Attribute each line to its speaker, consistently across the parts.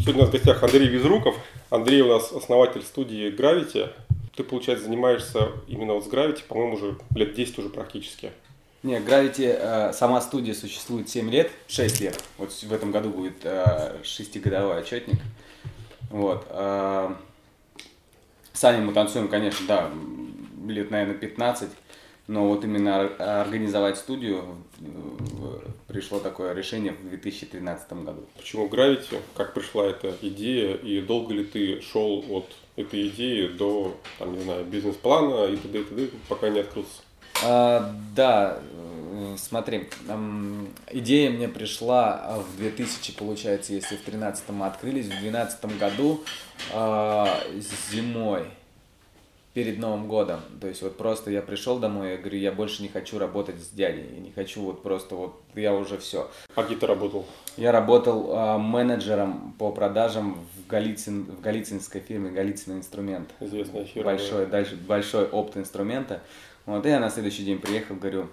Speaker 1: Сегодня у нас в гостях Андрей Визруков. Андрей у нас основатель студии Gravity. Ты, получается, занимаешься именно вот с Gravity, по-моему, уже лет 10 уже практически.
Speaker 2: Не, Gravity, э, сама студия существует 7 лет, 6 лет. Вот в этом году будет э, шестигодовой отчетник. Вот. Э, сами мы танцуем, конечно, да, лет, наверное, 15. Но вот именно организовать студию пришло такое решение в 2013 году.
Speaker 1: Почему Gravity? Как пришла эта идея? И долго ли ты шел от этой идеи до, там, не знаю, бизнес-плана и т.д. и т.д., пока не открылся?
Speaker 2: А, да, э, смотри, идея мне пришла в 2000, получается, если в 2013 мы открылись, в 2012 году а, зимой перед Новым годом. То есть вот просто я пришел домой, я говорю, я больше не хочу работать с дядей, я не хочу вот просто вот, я уже все.
Speaker 1: А где ты работал?
Speaker 2: Я работал э, менеджером по продажам в, Голицын, в Голицынской фирме Голицын Инструмент.
Speaker 1: Известная фирма.
Speaker 2: Большой, да. дальше, большой опыт инструмента. Вот, и я на следующий день приехал, говорю,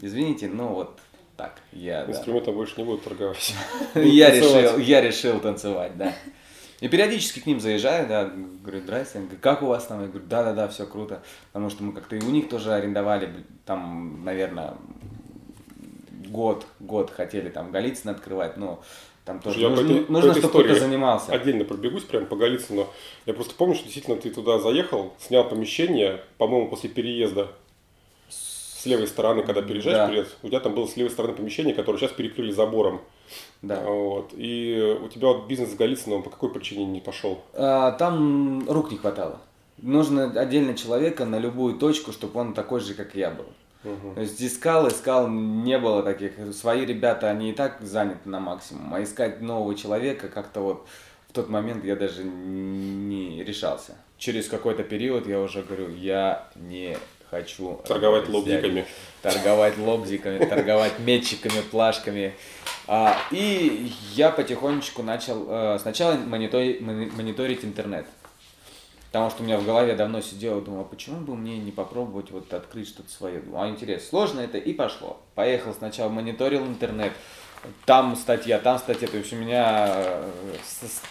Speaker 2: извините, ну вот так, я...
Speaker 1: Инструментом да. больше не буду торговать.
Speaker 2: Я решил, я решил танцевать, да. И периодически к ним заезжаю, да, говорю, здрасте, говорю, как у вас там? Я говорю, да-да-да, все круто. Потому что мы как-то и у них тоже арендовали, там, наверное, год, год хотели там Голицын открывать, но там тоже
Speaker 1: я
Speaker 2: нужно,
Speaker 1: этой,
Speaker 2: нужно чтобы кто-то занимался.
Speaker 1: Отдельно пробегусь прямо по Голицыну. Я просто помню, что действительно ты туда заехал, снял помещение, по-моему, после переезда с левой стороны, когда переезжаешь, да. переезд, у тебя там было с левой стороны помещение, которое сейчас перекрыли забором.
Speaker 2: Да.
Speaker 1: Вот. И у тебя вот бизнес с Голицыным по какой причине не пошел?
Speaker 2: А, там рук не хватало. Нужно отдельно человека на любую точку, чтобы он такой же, как я был. Угу. То есть искал, искал, не было таких. Свои ребята, они и так заняты на максимум. А искать нового человека как-то вот в тот момент я даже не решался. Через какой-то период я уже говорю, я не хочу
Speaker 1: торговать лобзиками.
Speaker 2: Торговать лобзиками, торговать метчиками, плашками. А, и я потихонечку начал э, сначала мониторить, мониторить интернет. Потому что у меня в голове давно сидело, думал, а почему бы мне не попробовать вот открыть что-то свое? Думал, а интересно, сложно это? И пошло. Поехал сначала, мониторил интернет, там статья, там статья. То есть у меня, э,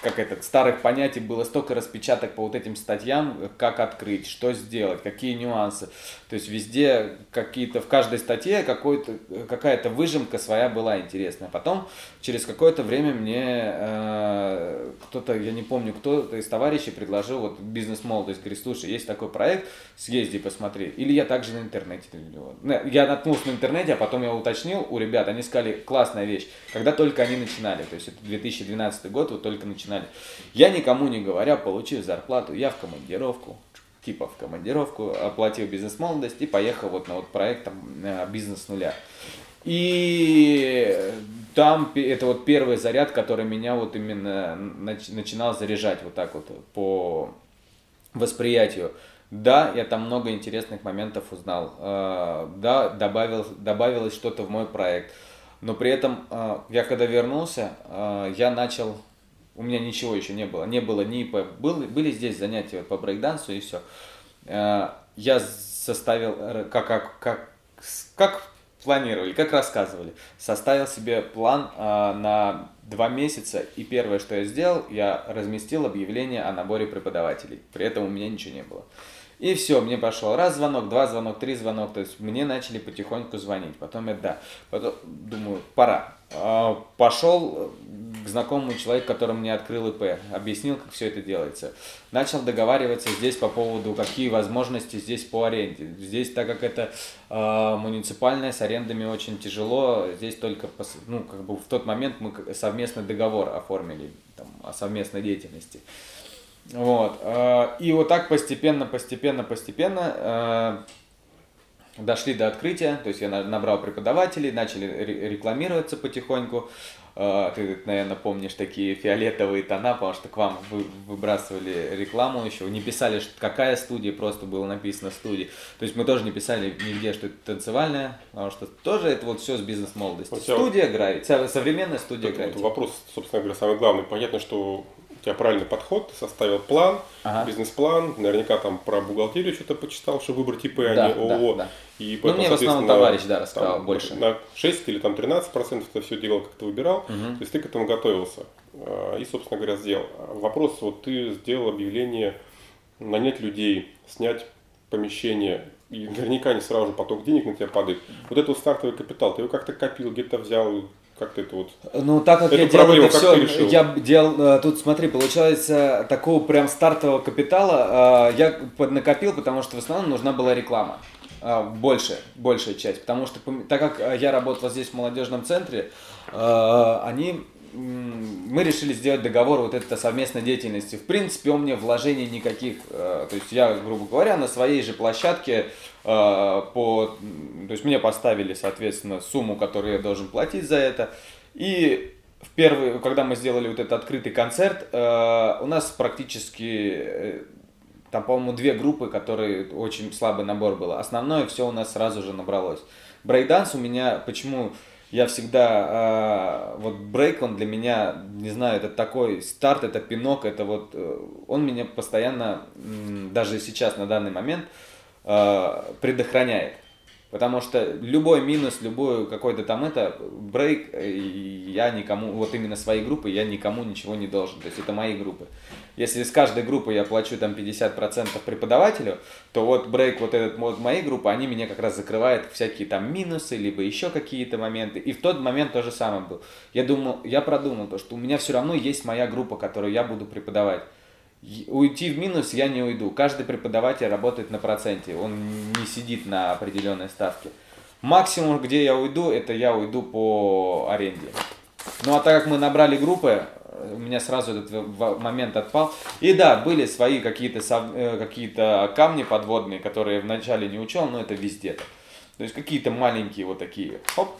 Speaker 2: как это, старых понятий было столько распечаток по вот этим статьям, как открыть, что сделать, какие нюансы. То есть везде какие-то, в каждой статье какая-то выжимка своя была интересная. Потом через какое-то время мне э, кто-то, я не помню, кто-то из товарищей предложил вот бизнес-молодость. Говорит, слушай, есть такой проект, съезди посмотри. Или я также на интернете. Я наткнулся на интернете, а потом я уточнил у ребят, они сказали, классная вещь, когда только они начинали. То есть это 2012 год, вот только начинали. Я никому не говоря, получив зарплату, я в командировку, типа в командировку, оплатил бизнес-молодость и поехал вот на вот проект там, э, бизнес нуля. И там это вот первый заряд, который меня вот именно начинал заряжать вот так вот по восприятию. Да, я там много интересных моментов узнал. Э, да, добавил, добавилось что-то в мой проект. Но при этом э, я когда вернулся, я начал у меня ничего еще не было. Не было ни по... Был, были здесь занятия по брейкдансу и все. Э, я составил, как, как, как, как планировали, как рассказывали, составил себе план на два месяца, и первое, что я сделал, я разместил объявление о наборе преподавателей. При этом у меня ничего не было. И все, мне пошел раз звонок, два звонок, три звонок, то есть мне начали потихоньку звонить. Потом я, да, потом думаю, пора. А, пошел к знакомому человеку, который мне открыл ИП, объяснил, как все это делается. Начал договариваться здесь по поводу, какие возможности здесь по аренде. Здесь, так как это э, муниципальное, с арендами очень тяжело, здесь только, ну, как бы в тот момент мы совместный договор оформили там, о совместной деятельности. Вот. Э, и вот так постепенно, постепенно, постепенно э, дошли до открытия. То есть я набрал преподавателей, начали рекламироваться потихоньку. Э, ты, наверное, помнишь такие фиолетовые тона, потому что к вам вы, выбрасывали рекламу еще. Не писали, какая студия, просто было написано студия. То есть мы тоже не писали нигде, что это танцевальная, потому что тоже это вот все с бизнес-молодости. Студия играет, современная студия играет.
Speaker 1: вопрос, собственно говоря, самый главный. Понятно, что тебя правильный подход, ты составил план,
Speaker 2: Ага.
Speaker 1: бизнес-план, наверняка там про бухгалтерию что-то почитал, чтобы выбрать ИП, а
Speaker 2: Да,
Speaker 1: не
Speaker 2: да,
Speaker 1: ООО.
Speaker 2: да.
Speaker 1: И
Speaker 2: Ну,
Speaker 1: поэтому,
Speaker 2: мне в основном товарищ, да, рассказал
Speaker 1: там
Speaker 2: больше.
Speaker 1: На 6 или там 13 процентов это все делал, как ты выбирал.
Speaker 2: Мгм.
Speaker 1: То есть ты к этому готовился. А, И, собственно говоря, сделал. Вопрос, вот ты сделал объявление нанять людей, снять помещение, и наверняка не сразу же поток денег на тебя падает. Вот это вот стартовый капитал, ты его как-то копил, где-то взял, как ты это вот...
Speaker 2: Ну, так как
Speaker 1: Эту
Speaker 2: я делал
Speaker 1: проблему
Speaker 2: это все, я делал, э, тут смотри, получается, такого прям стартового капитала э, я поднакопил, потому что в основном нужна была реклама. Э, Больше, большая часть. Потому что, так как я работал здесь в молодежном центре, они мы решили сделать договор вот это совместной деятельности. В принципе, он мне вложений никаких. э, То есть я, грубо говоря, на своей же площадке э, по, то есть мне поставили, соответственно, сумму, которую я должен платить за это. И в первый, когда мы сделали вот этот открытый концерт, э, у нас практически там, по-моему, две группы, которые очень слабый набор был. Основное все у нас сразу же набралось. Брейкданс у меня, почему я всегда, э, вот брейк, он для меня, не знаю, это такой старт, это пинок, это вот, э, он меня постоянно, м, даже сейчас, на данный момент, э, предохраняет. Потому что любой минус, любой какой-то там это, брейк, э, я никому, вот именно своей группы, я никому ничего не должен. То есть это мои группы. Если с каждой группы я плачу там 50% преподавателю, то вот брейк вот этот вот моей группы, они меня как раз закрывают всякие там минусы, либо еще какие-то моменты. И в тот момент то же самое был. Я думал, я продумал то, что у меня все равно есть моя группа, которую я буду преподавать. Уйти в минус я не уйду. Каждый преподаватель работает на проценте, он не сидит на определенной ставке. Максимум, где я уйду, это я уйду по аренде. Ну а так как мы набрали группы, э, у меня сразу этот момент отпал. И да, были свои какие-то сов- э, какие-то камни подводные, которые я вначале не учел, но это везде. так. То есть какие-то маленькие вот такие. Хоп,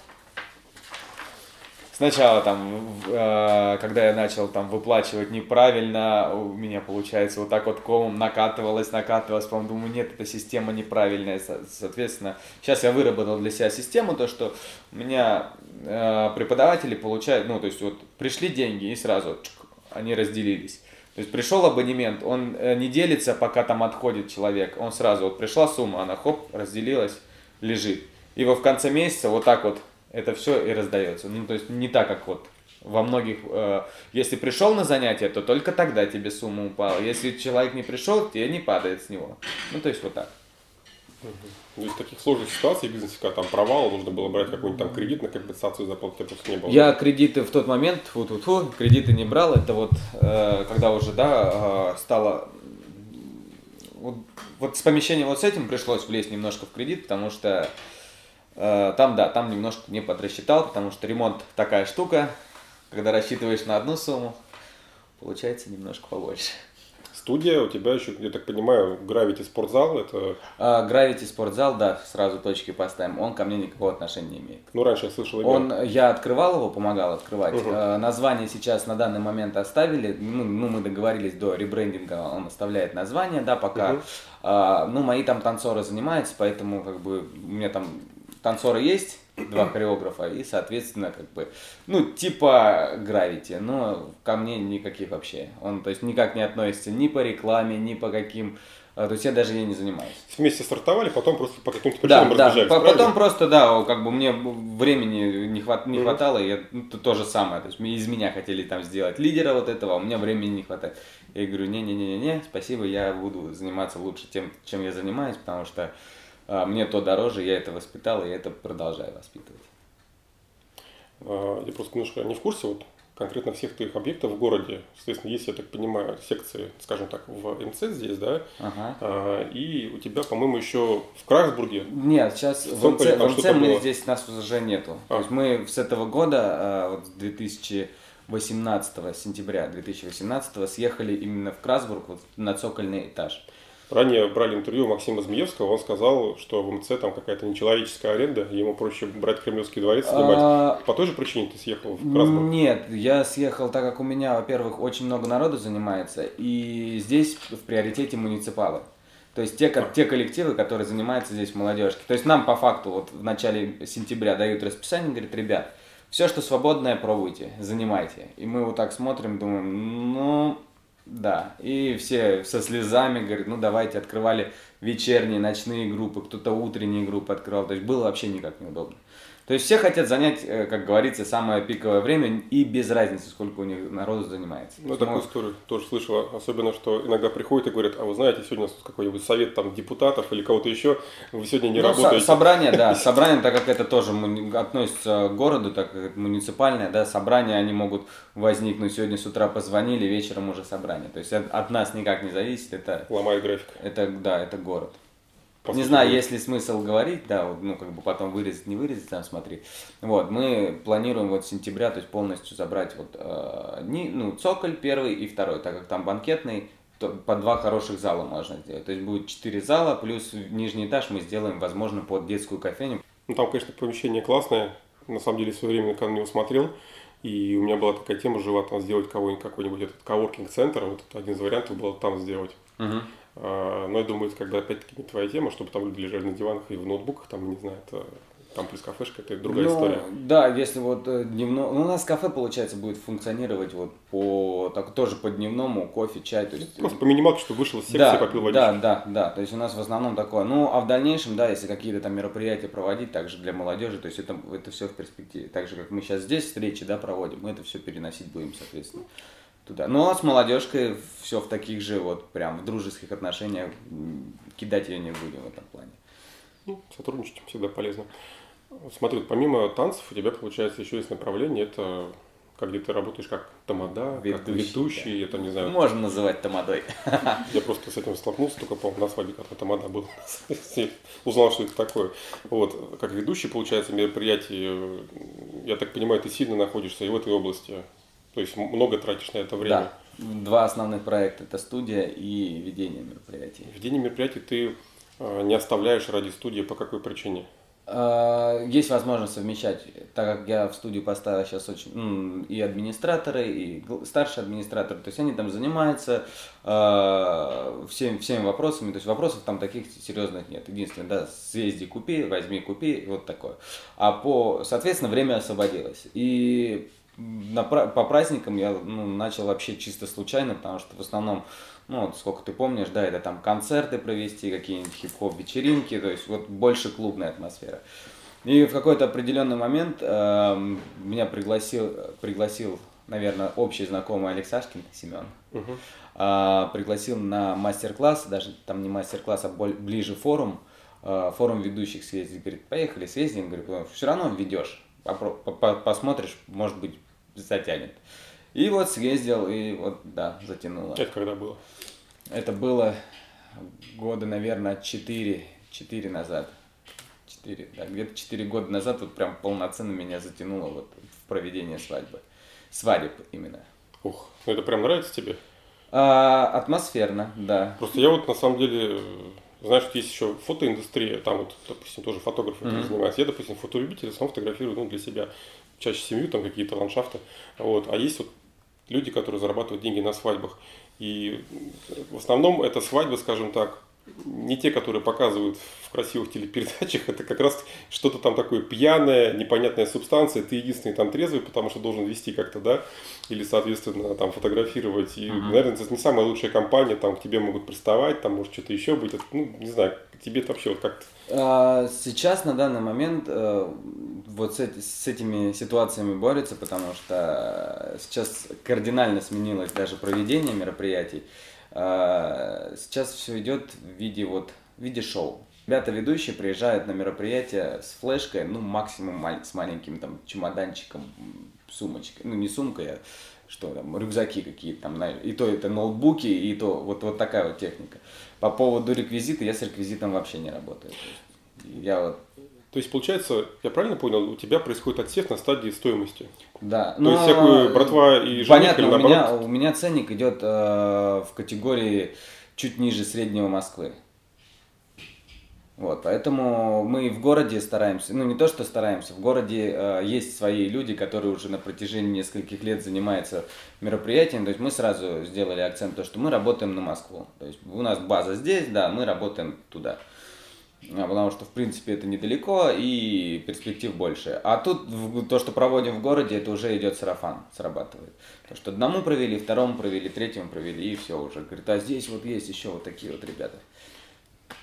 Speaker 2: Сначала там, э, когда я начал там выплачивать неправильно, у меня получается вот так вот комом накатывалось, накатывалось, потом думаю, нет, эта система неправильная, Со- соответственно, сейчас я выработал для себя систему, то что у меня э, преподаватели получают, ну, то есть вот пришли деньги и сразу чук, они разделились. То есть пришел абонемент, он э, не делится, пока там отходит человек, он сразу, вот пришла сумма, она хоп, разделилась, лежит. И вот в конце месяца вот так вот это все и раздается. Ну, то есть не так, как вот во многих, э, если пришел на занятие, то только тогда тебе сумма упала. Если человек не пришел, тебе не падает с него. Ну, то есть вот так.
Speaker 1: Ну, из таких сложных ситуаций в бизнесе, когда там провал, нужно было брать какой-нибудь там кредит на компенсацию зарплаты, просто не было.
Speaker 2: Я кредиты в тот момент, фу -фу -фу, кредиты не брал. Это вот, э, когда уже, да, э, стало... Вот, вот с помещением вот с этим пришлось влезть немножко в кредит, потому что там, да, там немножко не подрасчитал, потому что ремонт такая штука, когда рассчитываешь на одну сумму, получается немножко побольше.
Speaker 1: Студия у тебя еще, я так понимаю, Gravity спортзал, это,
Speaker 2: А, Gravity спортзал, да, сразу точки поставим, он ко мне никакого отношения не имеет.
Speaker 1: ну, раньше я слышал имя.
Speaker 2: Он, я открывал его, помогал открывать. Э, Название сейчас на данный момент оставили. Ну, ну, мы договорились до ребрендинга, он оставляет название, да, пока.
Speaker 1: Мгм.
Speaker 2: А, ну, мои там танцоры занимаются, поэтому как бы у меня там танцоры есть, два хореографа, и, соответственно, как бы, ну, типа гравити, но ко мне никаких вообще. Он, то есть, никак не относится ни по рекламе, ни по каким... а, То есть, я даже ей не занимаюсь.
Speaker 1: Вместе стартовали, потом просто по каким-то
Speaker 2: Да,
Speaker 1: причинам
Speaker 2: да.
Speaker 1: разбежались,
Speaker 2: По-
Speaker 1: правильно?
Speaker 2: Потом просто, да, как бы мне времени не, хват, не хватало, и я, ну, то, то же самое. То есть из меня хотели там сделать лидера вот этого, а у меня времени не хватает. Я говорю, не-не-не-не, спасибо, я буду заниматься лучше тем, чем я занимаюсь, потому что мне то дороже, я это воспитал, и это продолжаю воспитывать.
Speaker 1: А, Я просто немножко не в курсе вот конкретно всех твоих объектов в городе. Соответственно, есть, я так понимаю, секции, скажем так, в МЦ здесь, да?
Speaker 2: Ага.
Speaker 1: А, И у тебя, по-моему, еще в Красбурге.
Speaker 2: Нет, сейчас в МЦ,
Speaker 1: Цоколе там
Speaker 2: в МЦ мы
Speaker 1: было?
Speaker 2: здесь нас уже нету.
Speaker 1: А.
Speaker 2: То есть мы с этого года, а, вот с 2018 сентября 2018 съехали именно в Красбург вот, на цокольный этаж.
Speaker 1: Ранее брали интервью у Максима Змеевского, он сказал, что в МЦ там какая-то нечеловеческая аренда, ему проще брать Кремлевский дворец снимать.
Speaker 2: А,
Speaker 1: По той же причине ты съехал в Красбург?
Speaker 2: Нет, я съехал, так как у меня, во-первых, очень много народу занимается, и здесь в приоритете муниципалы. То есть те, ко- те коллективы, которые занимаются здесь в молодежке. То есть нам по факту вот в начале сентября дают расписание, говорят, ребят, все, что свободное, пробуйте, занимайте. И мы вот так смотрим, думаем, ну, Да, и все со слезами говорят, ну давайте, открывали вечерние, ночные группы, кто-то утренние группы открывал, то есть было вообще никак неудобно. То есть все хотят занять, э, как говорится, самое пиковое время и без разницы, сколько у них народу занимается.
Speaker 1: Ну, такую историю тоже слышала. Особенно, что иногда приходят и говорят, а вы знаете, сегодня какой-нибудь совет там депутатов или кого-то еще, вы сегодня не ну, работаете.
Speaker 2: собрание, да, собрание, так как это тоже относится к городу, так как это муниципальное, да, собрания, они могут возникнуть. Сегодня с утра позвонили, вечером уже собрание. То есть от нас никак не зависит. Это,
Speaker 1: Ломает график.
Speaker 2: Это, да, это город. По не знаю, есть ли смысл говорить, да, ну, как бы потом вырезать, не вырезать, там смотри. Вот, мы планируем вот с сентября, то есть полностью забрать вот, э, не, ну, цоколь первый и второй, так как там банкетный, то по два хороших зала можно сделать. То есть будет четыре зала, плюс нижний этаж мы сделаем, возможно, под детскую кофейню.
Speaker 1: Ну, там, конечно, помещение классное. На самом деле, в свое время, когда на него смотрел, и у меня была такая тема жива там сделать кого-нибудь, какой-нибудь этот коворкинг-центр. Вот один из вариантов был там сделать. Угу. А, но я думаю, когда опять-таки не твоя тема, чтобы там люди лежали на диванах и в ноутбуках, там, не знаю, это там плюс кафешка, это другая ну, история.
Speaker 2: Да, если вот э, дневно, ну у нас кафе получается будет функционировать вот по так тоже по дневному кофе, чай, то есть
Speaker 1: просто по минималке, что вышел из секции,
Speaker 2: да,
Speaker 1: попил водички.
Speaker 2: Да, да, да, то есть у нас в основном такое. Ну а в дальнейшем, да, если какие-то там мероприятия проводить, также для молодежи, то есть это это все в перспективе, так же как мы сейчас здесь встречи, да, проводим, мы это все переносить будем, соответственно туда. Ну, а с молодежкой все в таких же вот прям в дружеских отношениях кидать ее не будем в этом плане.
Speaker 1: Ну, сотрудничать всегда полезно. Смотри, помимо танцев у тебя, получается, еще есть направление, это как где ты работаешь как тамада, ведущий, как ведущий, да. это не знаю.
Speaker 2: Можно называть тамадой.
Speaker 1: Я просто с этим столкнулся, только, по на свадьбе, когда тамада был. Узнал, что это такое. Вот, как ведущий, получается, мероприятий, я так понимаю, ты сильно находишься и в этой области. То есть много тратишь на это время.
Speaker 2: Да. Два основных проекта это студия и ведение мероприятий.
Speaker 1: Ведение мероприятий ты э, не оставляешь ради студии по какой причине?
Speaker 2: А, есть возможность совмещать, так как я в студию поставил сейчас очень и администраторы, и старшие администраторы, то есть они там занимаются э, всеми, всеми вопросами, то есть вопросов там таких серьезных нет. Единственное, да, съезди, купи, возьми, купи, вот такое. А по, соответственно, время освободилось. И на, по праздникам я ну, начал вообще чисто случайно, потому что в основном, ну, вот сколько ты помнишь, да, это там концерты провести, какие-нибудь хип-хоп вечеринки, то есть вот больше клубная атмосфера. И в какой-то определенный момент э, меня пригласил, пригласил, наверное, общий знакомый Алексашкин Семен. Угу. Э, пригласил на мастер-класс, даже там не мастер-класс, а ближе форум, э, форум ведущих съездить. Говорит, поехали, съездим. Говорит, все равно ведешь, посмотришь, может быть, затянет. И вот съездил, и вот, да, затянуло.
Speaker 1: Это когда было?
Speaker 2: Это было года, наверное, 4, 4 назад. 4, да, где-то 4 года назад вот прям полноценно меня затянуло вот в проведение свадьбы. Свадеб именно.
Speaker 1: Ух, ну это прям нравится тебе?
Speaker 2: А, атмосферно, да.
Speaker 1: Просто я вот на самом деле знаешь, что есть еще фотоиндустрия, там вот, допустим, тоже фотографы mm-hmm. занимаются. Я, допустим, фотолюбитель, сам фотографирую ну, для себя чаще семью, там какие-то ландшафты. Вот. А есть вот люди, которые зарабатывают деньги на свадьбах. И в основном это свадьбы, скажем так, не те, которые показывают в красивых телепередачах, это как раз что-то там такое пьяное, непонятная субстанция, ты единственный там трезвый, потому что должен вести как-то, да, или, соответственно, там фотографировать. И, uh-huh. наверное, это не самая лучшая компания, там к тебе могут приставать, там может что-то еще быть. Это, ну, не знаю, тебе это вообще вот как-то...
Speaker 2: А, сейчас, на данный момент, э, вот с, эти, с этими ситуациями борются, потому что сейчас кардинально сменилось даже проведение мероприятий. А, сейчас все идет в виде вот в виде шоу. Ребята ведущие приезжают на мероприятие с флешкой, ну максимум с маленьким там чемоданчиком, сумочкой, ну не сумкой, а что там, рюкзаки какие-то там, и то это ноутбуки, и то вот, вот такая вот техника. По поводу реквизита, я с реквизитом вообще не работаю. Я вот
Speaker 1: то есть, получается, я правильно понял, у тебя происходит отсев на стадии стоимости?
Speaker 2: Да.
Speaker 1: То есть, всякую братва и жених
Speaker 2: Понятно, или у меня, у меня ценник идет э, в категории чуть ниже среднего Москвы. Вот, поэтому мы в городе стараемся, ну не то, что стараемся, в городе э, есть свои люди, которые уже на протяжении нескольких лет занимаются мероприятием, то есть мы сразу сделали акцент то, что мы работаем на Москву, то есть у нас база здесь, да, мы работаем туда. А, потому что, в принципе, это недалеко и перспектив больше. А тут то, что проводим в городе, это уже идет сарафан, срабатывает. То, что одному провели, второму провели, третьему провели, и все уже. Говорит, а здесь вот есть еще вот такие вот ребята.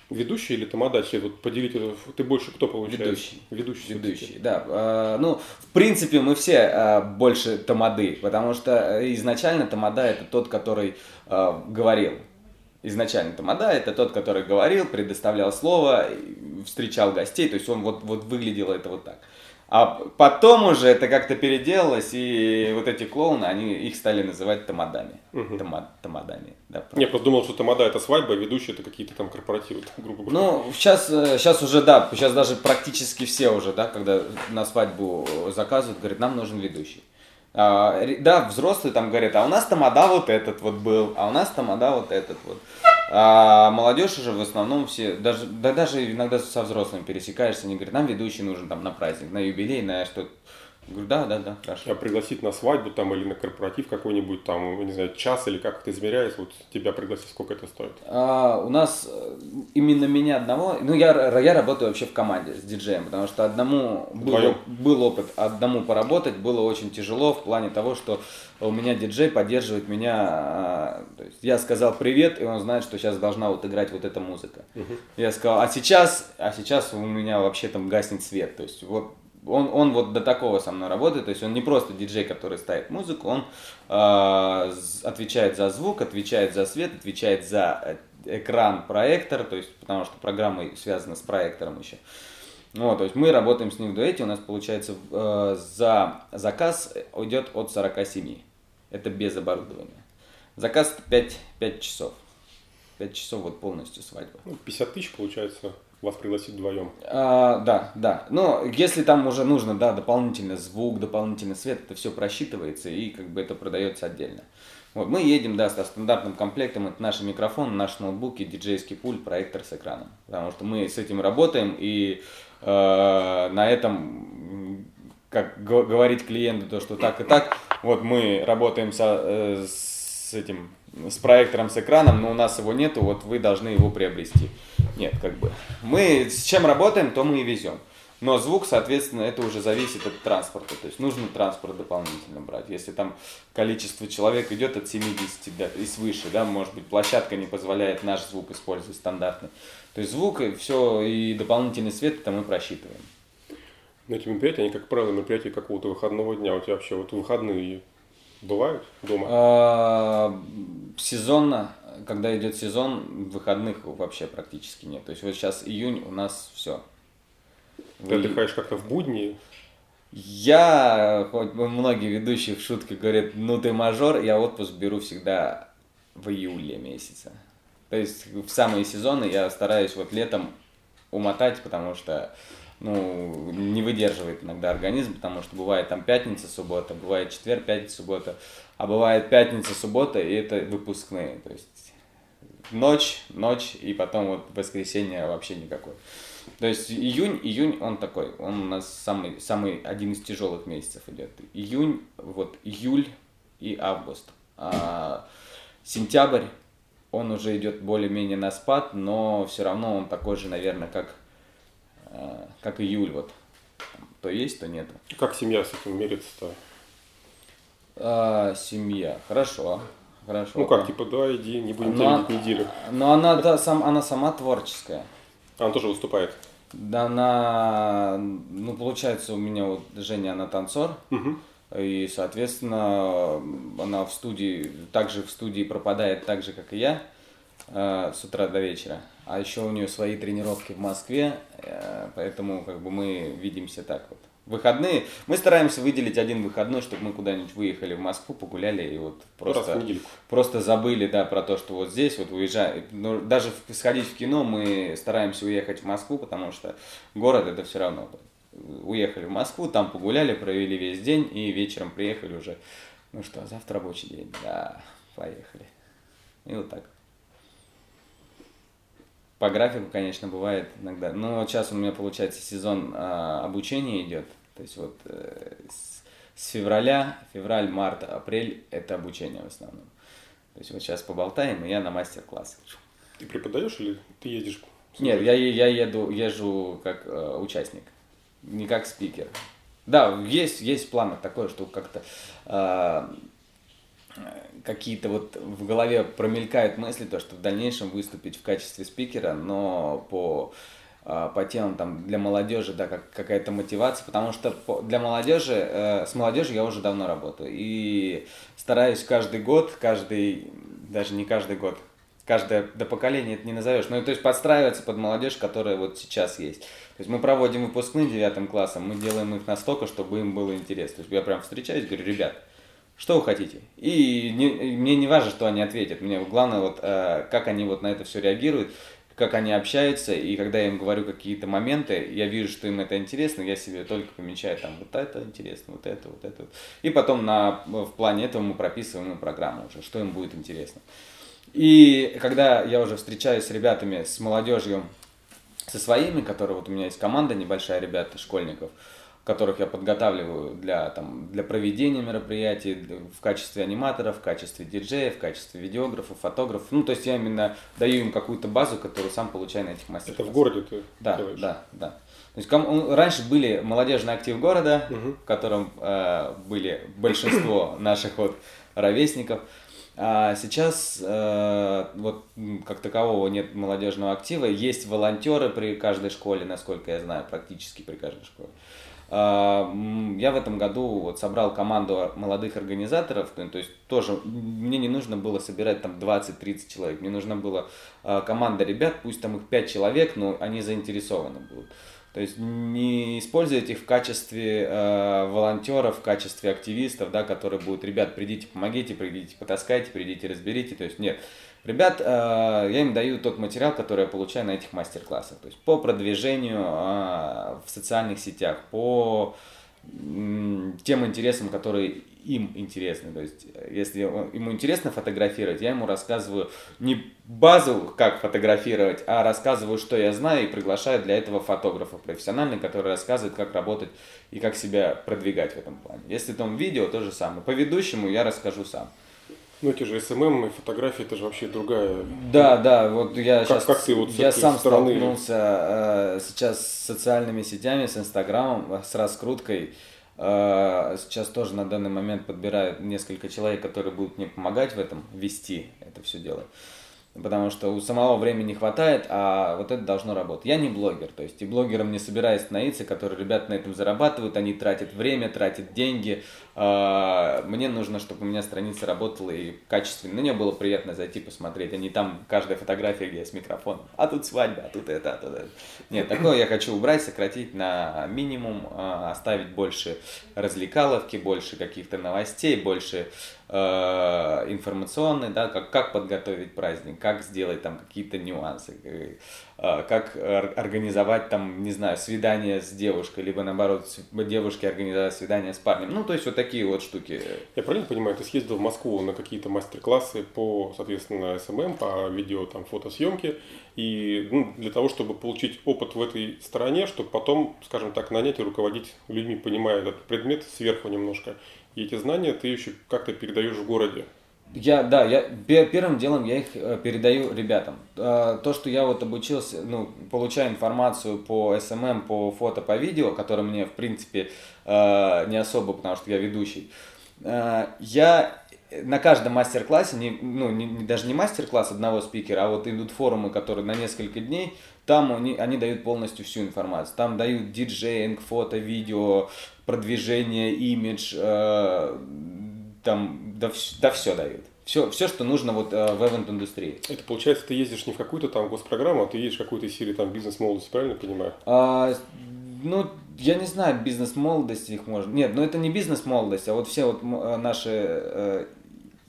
Speaker 1: Ведущий или тамадачи? Вот поделите, ты больше кто получается?
Speaker 2: Ведущий.
Speaker 1: Ведущий.
Speaker 2: Ведущий, да. А, ну, в принципе, мы все а, больше тамады, потому что изначально тамада это тот, который говорил изначально Тамада это тот, который говорил, предоставлял слово, встречал гостей, то есть он вот, вот выглядело это вот так. А потом уже это как-то переделалось, и вот эти клоуны, они их стали называть тамадами. Угу. Тома, тамадами.
Speaker 1: Да, Я просто думал, что тамада это свадьба, а ведущие это какие-то там корпоративы,
Speaker 2: грубо говоря. Ну, сейчас, сейчас уже, да, сейчас даже практически все уже, да, когда на свадьбу заказывают, говорят, нам нужен ведущий. А, да, взрослые там говорят, а у нас тамада вот этот вот был, а у нас тамада вот этот вот. А молодежь уже в основном все, даже, да даже иногда со взрослыми пересекаешься, они говорят, нам ведущий нужен там на праздник, на юбилей, на что-то Говорю, да, да, да,
Speaker 1: хорошо. А пригласить на свадьбу там или на корпоратив какой-нибудь там, не знаю, час или как это измеряется, вот тебя пригласить, сколько это стоит?
Speaker 2: А, у нас э, именно меня одного, ну я, я работаю вообще в команде с диджеем, потому что одному был, был опыт, одному поработать было очень тяжело в плане того, что у меня диджей поддерживает меня, а, то есть я сказал привет, и он знает, что сейчас должна вот играть вот эта музыка. Угу. Я сказал, а сейчас, а сейчас у меня вообще там гаснет свет, то есть вот он, он вот до такого со мной работает, то есть он не просто диджей, который ставит музыку, он э, отвечает за звук, отвечает за свет, отвечает за э, экран проектор, то есть потому что программа связана с проектором еще. Вот, то есть мы работаем с ним в дуэте, у нас получается э, за заказ уйдет от 47. Это без оборудования. Заказ 5, 5 часов. 5 часов вот полностью свадьба.
Speaker 1: Ну, 50 тысяч получается вас пригласить вдвоем.
Speaker 2: А, да, да. Но если там уже нужно, да, дополнительный звук, дополнительный свет, это все просчитывается и как бы это продается отдельно. Вот, мы едем, да, со стандартным комплектом, это наши микрофоны, наши ноутбуки, диджейский пульт, проектор с экраном. Потому что мы с этим работаем и э, на этом, как говорить клиенту, то, что так и так, вот мы работаем со, э, с этим, с проектором с экраном, но у нас его нету, вот вы должны его приобрести. Нет, как бы. Мы с чем работаем, то мы и везем. Но звук, соответственно, это уже зависит от транспорта. То есть нужно транспорт дополнительно брать. Если там количество человек идет от 70 да, и свыше, да, может быть, площадка не позволяет наш звук использовать стандартный. То есть звук и все, и дополнительный свет это мы просчитываем.
Speaker 1: На эти мероприятия, они, как правило, мероприятия какого-то выходного дня. У тебя вообще вот выходные бывают дома?
Speaker 2: А, сезонно когда идет сезон, выходных вообще практически нет. То есть вот сейчас июнь у нас все.
Speaker 1: Ты отдыхаешь как-то в будни?
Speaker 2: Я, хоть многие ведущие в шутке говорят, ну ты мажор, я отпуск беру всегда в июле месяце. То есть в самые сезоны я стараюсь вот летом умотать, потому что ну, не выдерживает иногда организм, потому что бывает там пятница, суббота, бывает четверг, пятница, суббота, а бывает пятница, суббота, и это выпускные. То есть ночь, ночь, и потом вот воскресенье вообще никакой. То есть июнь, июнь он такой, он у нас самый, самый один из тяжелых месяцев идет. Июнь, вот июль и август. А сентябрь, он уже идет более-менее на спад, но все равно он такой же, наверное, как, как июль вот. То есть, то нет.
Speaker 1: Как семья с этим мерится-то?
Speaker 2: А, семья, хорошо. Хорошо.
Speaker 1: Ну как, типа, да, иди, не будем но, делить неделю.
Speaker 2: Но она, да, сам, она сама творческая.
Speaker 1: Она тоже выступает?
Speaker 2: Да, она, ну, получается, у меня вот Женя, она танцор. Угу. И, соответственно, она в студии, также в студии пропадает так же, как и я, э, с утра до вечера. А еще у нее свои тренировки в Москве, э, поэтому как бы мы видимся так вот выходные. Мы стараемся выделить один выходной, чтобы мы куда-нибудь выехали в Москву, погуляли и вот просто, просто забыли, да, про то, что вот здесь вот уезжаем. Но даже сходить в кино мы стараемся уехать в Москву, потому что город это все равно. Уехали в Москву, там погуляли, провели весь день и вечером приехали уже. Ну что, завтра рабочий день. Да, поехали. И вот так. По графику, конечно, бывает иногда. Но сейчас у меня, получается, сезон а, обучения идет. То есть вот э, с, с февраля, февраль, март, апрель – это обучение в основном. То есть вот сейчас поболтаем, и я на мастер-класс.
Speaker 1: Ты преподаешь или ты ездишь
Speaker 2: Нет, я, я еду, езжу как э, участник, не как спикер. Да, есть, есть в планах такое, что как-то э, какие-то вот в голове промелькают мысли, то, что в дальнейшем выступить в качестве спикера, но по э, по темам там для молодежи, да, как какая-то мотивация, потому что для молодежи, э, с молодежью я уже давно работаю и стараюсь каждый год, каждый, даже не каждый год, каждое до поколения это не назовешь. Ну, то есть подстраиваться под молодежь, которая вот сейчас есть. То есть мы проводим выпускные девятым классом, мы делаем их настолько, чтобы им было интересно. То есть я прям встречаюсь, говорю, ребят, что вы хотите? И не, мне не важно, что они ответят. Мне главное, вот, э, как они вот на это все реагируют, как они общаются. И когда я им говорю какие-то моменты, я вижу, что им это интересно, я себе только помечаю там вот это интересно, вот это, вот это. И потом на, в плане этого мы прописываем программу уже, что им будет интересно. И когда я уже встречаюсь с ребятами, с молодежью, со своими, которые вот у меня есть команда небольшая ребята, школьников, которых я подготавливаю для, там, для проведения мероприятий в качестве аниматоров, в качестве диджеев, в качестве видеографов, фотографов. Ну, то есть я именно даю им какую-то базу, которую сам получаю на этих мастер
Speaker 1: Это в городе ты
Speaker 2: Да, делаешь? да, да. То есть ком... раньше были молодежный актив города, угу. в котором э, были большинство наших вот ровесников. А сейчас э, вот как такового нет молодежного актива. Есть волонтеры при каждой школе, насколько я знаю, практически при каждой школе. А, я в этом году вот собрал команду молодых организаторов, то есть тоже мне не нужно было собирать там 20-30 человек, мне нужна была а, команда ребят, пусть там их 5 человек, но они заинтересованы будут. То есть не использовать их в качестве э, волонтеров, в качестве активистов, да, которые будут, ребят, придите, помогите, придите, потаскайте, придите, разберите. То есть нет. Ребят, э, я им даю тот материал, который я получаю на этих мастер-классах. То есть по продвижению э, в социальных сетях, по тем интересам, которые им интересны. То есть, если ему интересно фотографировать, я ему рассказываю не базу, как фотографировать, а рассказываю, что я знаю, и приглашаю для этого фотографа профессионального, который рассказывает, как работать и как себя продвигать в этом плане. Если там видео, то же самое. По ведущему я расскажу сам.
Speaker 1: Ну, эти же SMM и фотографии, это же вообще другая...
Speaker 2: Да, да, вот я как, сейчас... Как ты вот я сам стороны... столкнулся э, сейчас с социальными сетями, с Инстаграмом, с раскруткой. Э, сейчас тоже на данный момент подбирают несколько человек, которые будут мне помогать в этом, вести это все дело потому что у самого времени не хватает, а вот это должно работать. Я не блогер, то есть и блогером не собираюсь становиться, которые ребята на этом зарабатывают, они тратят время, тратят деньги. А, мне нужно, чтобы у меня страница работала и качественно. Мне было приятно зайти посмотреть, а не там каждая фотография, где я с микрофоном. А тут свадьба, а тут это, а тут это. Нет, такое я хочу убрать, сократить на минимум, а, оставить больше развлекаловки, больше каких-то новостей, больше информационный, да, как, как подготовить праздник, как сделать там какие-то нюансы, э, как организовать там, не знаю, свидание с девушкой, либо наоборот, девушке организовать свидание с парнем. Ну, то есть вот такие вот штуки.
Speaker 1: Я правильно понимаю, ты съездил в Москву на какие-то мастер-классы по, соответственно, SMM, по видео, там, фотосъемке, и ну, для того, чтобы получить опыт в этой стороне, чтобы потом, скажем так, нанять и руководить людьми, понимая этот предмет сверху немножко, и эти знания ты еще как-то передаешь в городе.
Speaker 2: Я, да, я первым делом я их э, передаю ребятам. Э, то, что я вот обучился, ну, получаю информацию по SMM, по фото, по видео, которое мне, в принципе, э, не особо, потому что я ведущий. Я на каждом мастер-классе, не, ну, не, даже не мастер-класс одного спикера, а вот идут форумы, которые на несколько дней, там они, они дают полностью всю информацию. Там дают диджеинг, фото, видео, продвижение, имидж, э, там, да, да все дают. Все, все, что нужно вот э, в эвент-индустрии.
Speaker 1: Это получается, ты ездишь не в какую-то там госпрограмму, а ты едешь в какую-то серию там бизнес-молодости, правильно понимаю?
Speaker 2: А, ну, я не знаю, бизнес-молодость их можно. Нет, ну это не бизнес-молодость, а вот все вот э, наши э,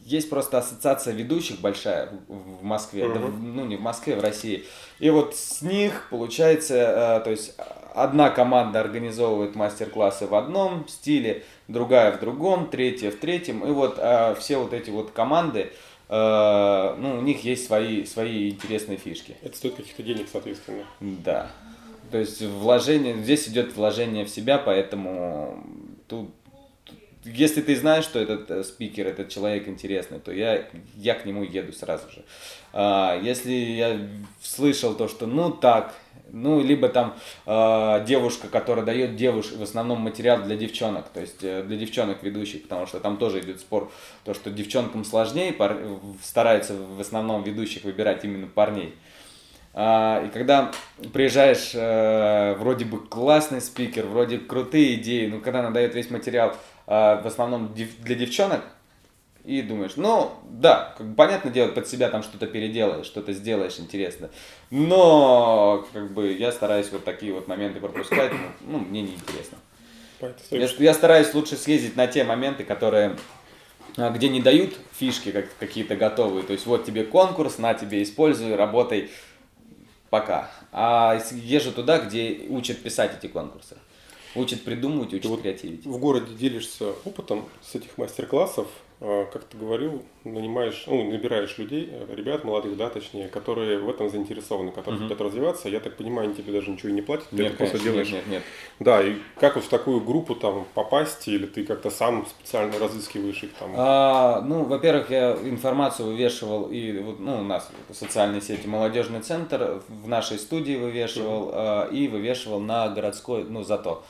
Speaker 2: есть просто ассоциация ведущих большая в Москве, uh-huh. да, ну не в Москве, в России. И вот с них получается, э, то есть одна команда организовывает мастер-классы в одном стиле, другая в другом, третья в третьем. И вот э, все вот эти вот команды, э, ну у них есть свои, свои интересные фишки.
Speaker 1: Это стоит каких-то денег, соответственно.
Speaker 2: Да. То есть вложение, здесь идет вложение в себя, поэтому тут если ты знаешь, что этот э, спикер, этот человек интересный, то я, я к нему еду сразу же. А, если я слышал то, что ну так, ну, либо там э, девушка, которая дает девуш в основном материал для девчонок, то есть э, для девчонок ведущих, потому что там тоже идет спор, то, что девчонкам сложнее, пар... стараются в основном ведущих выбирать именно парней. А, и когда приезжаешь, э, вроде бы классный спикер, вроде крутые идеи, но когда она дает весь материал в основном для девчонок, и думаешь, ну, да, как бы, понятно дело, под себя там что-то переделаешь, что-то сделаешь интересно, но, как бы, я стараюсь вот такие вот моменты пропускать, ну, ну мне неинтересно. Я, я стараюсь лучше съездить на те моменты, которые а, где не дают фишки как какие-то готовые. То есть вот тебе конкурс, на тебе используй, работай пока. А езжу туда, где учат писать эти конкурсы. Учат придумывать, учат вот креативить.
Speaker 1: В городе делишься опытом с этих мастер-классов, а, как ты говорил, нанимаешь, ну, набираешь людей, э, ребят молодых, да, точнее, которые в этом заинтересованы, которые uh-huh. хотят развиваться. Я так понимаю, они тебе даже ничего и не платят, ты
Speaker 2: нет,
Speaker 1: это просто делаешь.
Speaker 2: Нет, нет, нет.
Speaker 1: Да, и как вот в такую группу там попасть, или ты как-то сам специально разыскиваешь их там?
Speaker 2: А, ну, во-первых, я информацию вывешивал и вот, ну, у нас в социальной сети молодежный центр в нашей студии вывешивал uh-huh. и вывешивал на городской, ну, зато.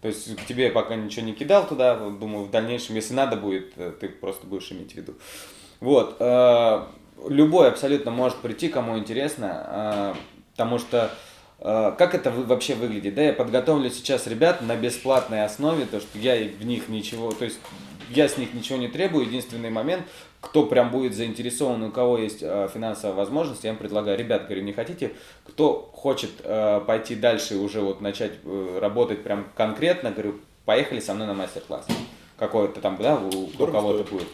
Speaker 2: То есть к тебе пока ничего не кидал туда, думаю, в дальнейшем, если надо будет, э, ты просто будешь иметь в виду. Вот. Э, любой абсолютно может прийти, кому интересно, э, потому что как это вообще выглядит? Да, я подготовлю сейчас ребят на бесплатной основе, то что я в них ничего, то есть я с них ничего не требую. Единственный момент, кто прям будет заинтересован, у кого есть э, финансовая возможность, я им предлагаю, ребят, говорю, не хотите, кто хочет э, пойти дальше и уже вот начать э, работать прям конкретно, говорю, поехали со мной на мастер-класс. Какой-то там, да, у, у кого-то будет.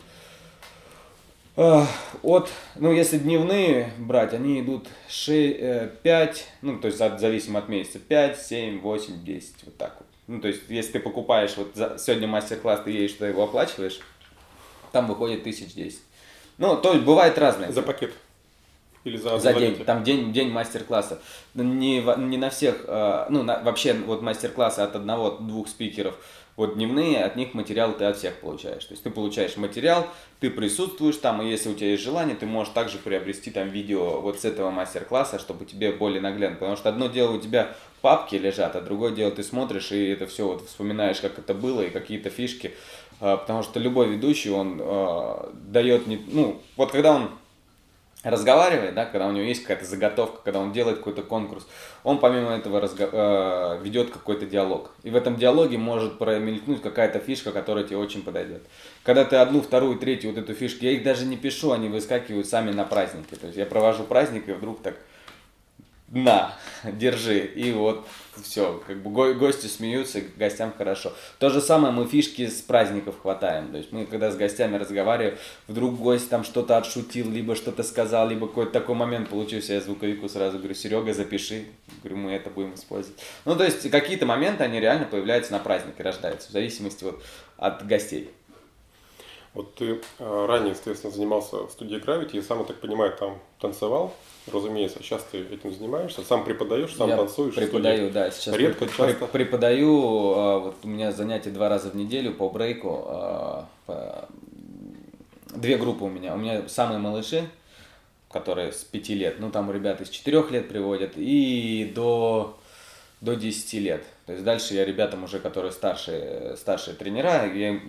Speaker 2: Э, от, ну, если дневные брать, они идут 6, 5, э, ну, то есть зависимо от месяца, 5, 7, 8, 10, вот так вот. Ну, то есть, если ты покупаешь, вот за, сегодня мастер-класс, ты едешь, ты его оплачиваешь, там выходит тысяч десять. Ну, то есть бывает разное.
Speaker 1: За пакет?
Speaker 2: Или за, за день, там день, день мастер-класса. Не, не на всех, э, ну, на, вообще, вот мастер-классы от одного-двух спикеров, вот дневные, от них материал ты от всех получаешь. То есть ты получаешь материал, ты присутствуешь там, и если у тебя есть желание, ты можешь также приобрести там видео вот с этого мастер-класса, чтобы тебе более наглядно. Потому что одно дело у тебя папки лежат, а другое дело ты смотришь и это все вот вспоминаешь, как это было, и какие-то фишки. А, потому что любой ведущий, он э, дает, не, ну, вот когда он разговаривает, да, когда у него есть какая-то заготовка, когда он делает какой-то конкурс, он помимо этого разго- э, ведет какой-то диалог. И в этом диалоге может промелькнуть какая-то фишка, которая тебе очень подойдет. Когда ты одну, вторую, третью вот эту фишку, я их даже не пишу, они выскакивают сами на праздники. То есть я провожу праздник, и вдруг так на, держи. И вот все, как бы го- гости смеются, гостям хорошо. То же самое мы фишки с праздников хватаем. То есть мы когда с гостями разговариваем, вдруг гость там что-то отшутил, либо что-то сказал, либо какой-то такой момент получился, я звуковику сразу говорю, Серега, запиши. Говорю, мы это будем использовать. Ну, то есть какие-то моменты, они реально появляются на празднике, рождаются, в зависимости вот от гостей.
Speaker 1: Вот ты а, ранее, естественно, занимался в студии Gravity, и сам, я так понимаю, там танцевал. Разумеется, сейчас ты этим занимаешься, сам преподаешь, сам
Speaker 2: я
Speaker 1: танцуешь.
Speaker 2: Преподаю, да, сейчас
Speaker 1: редко,
Speaker 2: преп, часто. Преподаю, а, вот у меня занятия два раза в неделю по брейку. А, две группы у меня. У меня самые малыши, которые с пяти лет, ну там ребята из четырех лет приводят, и до, до 10 лет. То есть дальше я ребятам уже, которые старшие, старшие тренера, я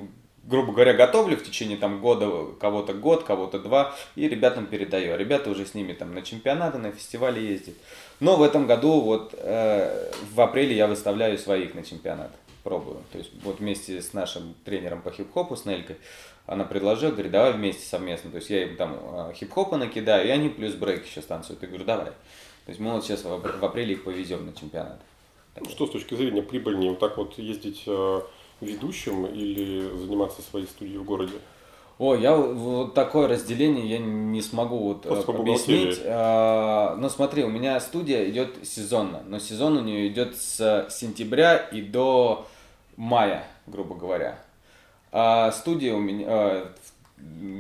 Speaker 2: грубо говоря, готовлю в течение там года, кого-то год, кого-то два, и ребятам передаю. А ребята уже с ними там на чемпионаты, на фестивали ездят. Но в этом году вот э, в апреле я выставляю своих на чемпионат, пробую. То есть вот вместе с нашим тренером по хип-хопу, с Нелькой, она предложила, говорит, давай вместе совместно. То есть я им там э, хип-хопа накидаю, и они плюс брейк еще станцуют. Я говорю, давай. То есть мы вот сейчас в апреле их повезем на чемпионат.
Speaker 1: Ну, что с точки зрения прибыльнее, вот так вот ездить э, ведущим или заниматься своей студией в городе?
Speaker 2: О, я вот такое разделение я не смогу вот Просто объяснить. А, ну смотри, у меня студия идет сезонно, но сезон у нее идет с сентября и до мая, грубо говоря. А студия у меня, а,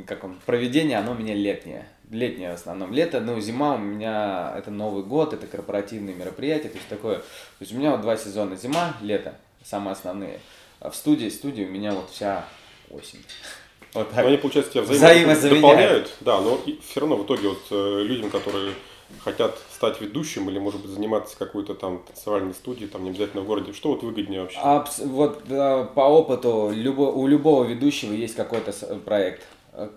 Speaker 2: как он, проведение, оно у меня летнее. Летнее в основном. Лето, ну зима у меня это Новый год, это корпоративные мероприятия, то есть такое. То есть у меня вот два сезона, зима, лето, самые основные. А в студии, студии у меня вот вся
Speaker 1: осень. Вот так. Но они, получается, тебя взаимо дополняют. Да, но все равно в итоге вот э, людям, которые хотят стать ведущим или, может быть, заниматься какой-то там танцевальной студией, там не обязательно в городе, что вот выгоднее вообще?
Speaker 2: Абс- вот да, по опыту любо- у любого ведущего есть какой-то проект.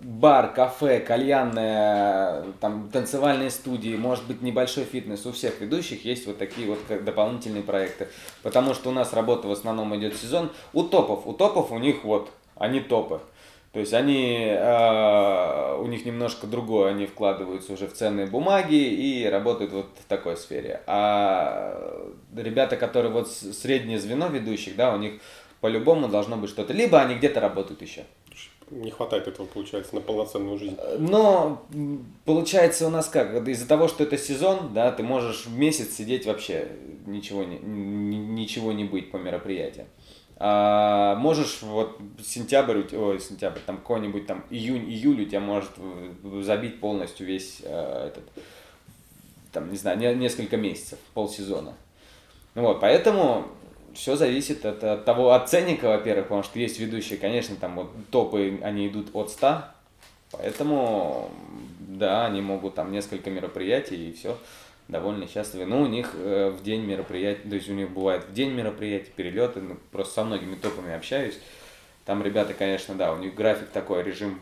Speaker 2: Бар, кафе, кальянная, там, танцевальные студии, может быть, небольшой фитнес. У всех ведущих есть вот такие вот дополнительные проекты. Потому что у нас работа в основном идет сезон. У топов, у топов у них вот, они топы. То есть они, э, у них немножко другое, они вкладываются уже в ценные бумаги и работают вот в такой сфере. А ребята, которые вот среднее звено ведущих, да, у них по-любому должно быть что-то. Либо они где-то работают еще.
Speaker 1: Не хватает этого, получается, на полноценную жизнь.
Speaker 2: Но получается у нас как? Из-за того, что это сезон, да, ты можешь месяц сидеть вообще, ничего не, ничего не быть по мероприятиям. А, можешь вот сентябрь, ой, сентябрь, там какой-нибудь там июнь-июль у тебя может забить полностью весь э, этот, там, не знаю, не, несколько месяцев, полсезона. Вот, поэтому все зависит от, от того, от ценника, во-первых, потому что есть ведущие, конечно, там вот топы, они идут от 100, поэтому, да, они могут там несколько мероприятий и все довольно счастливы. Но у них э, в день мероприятий, то есть у них бывает в день мероприятий, перелеты, ну, просто со многими топами общаюсь. Там ребята, конечно, да, у них график такой, режим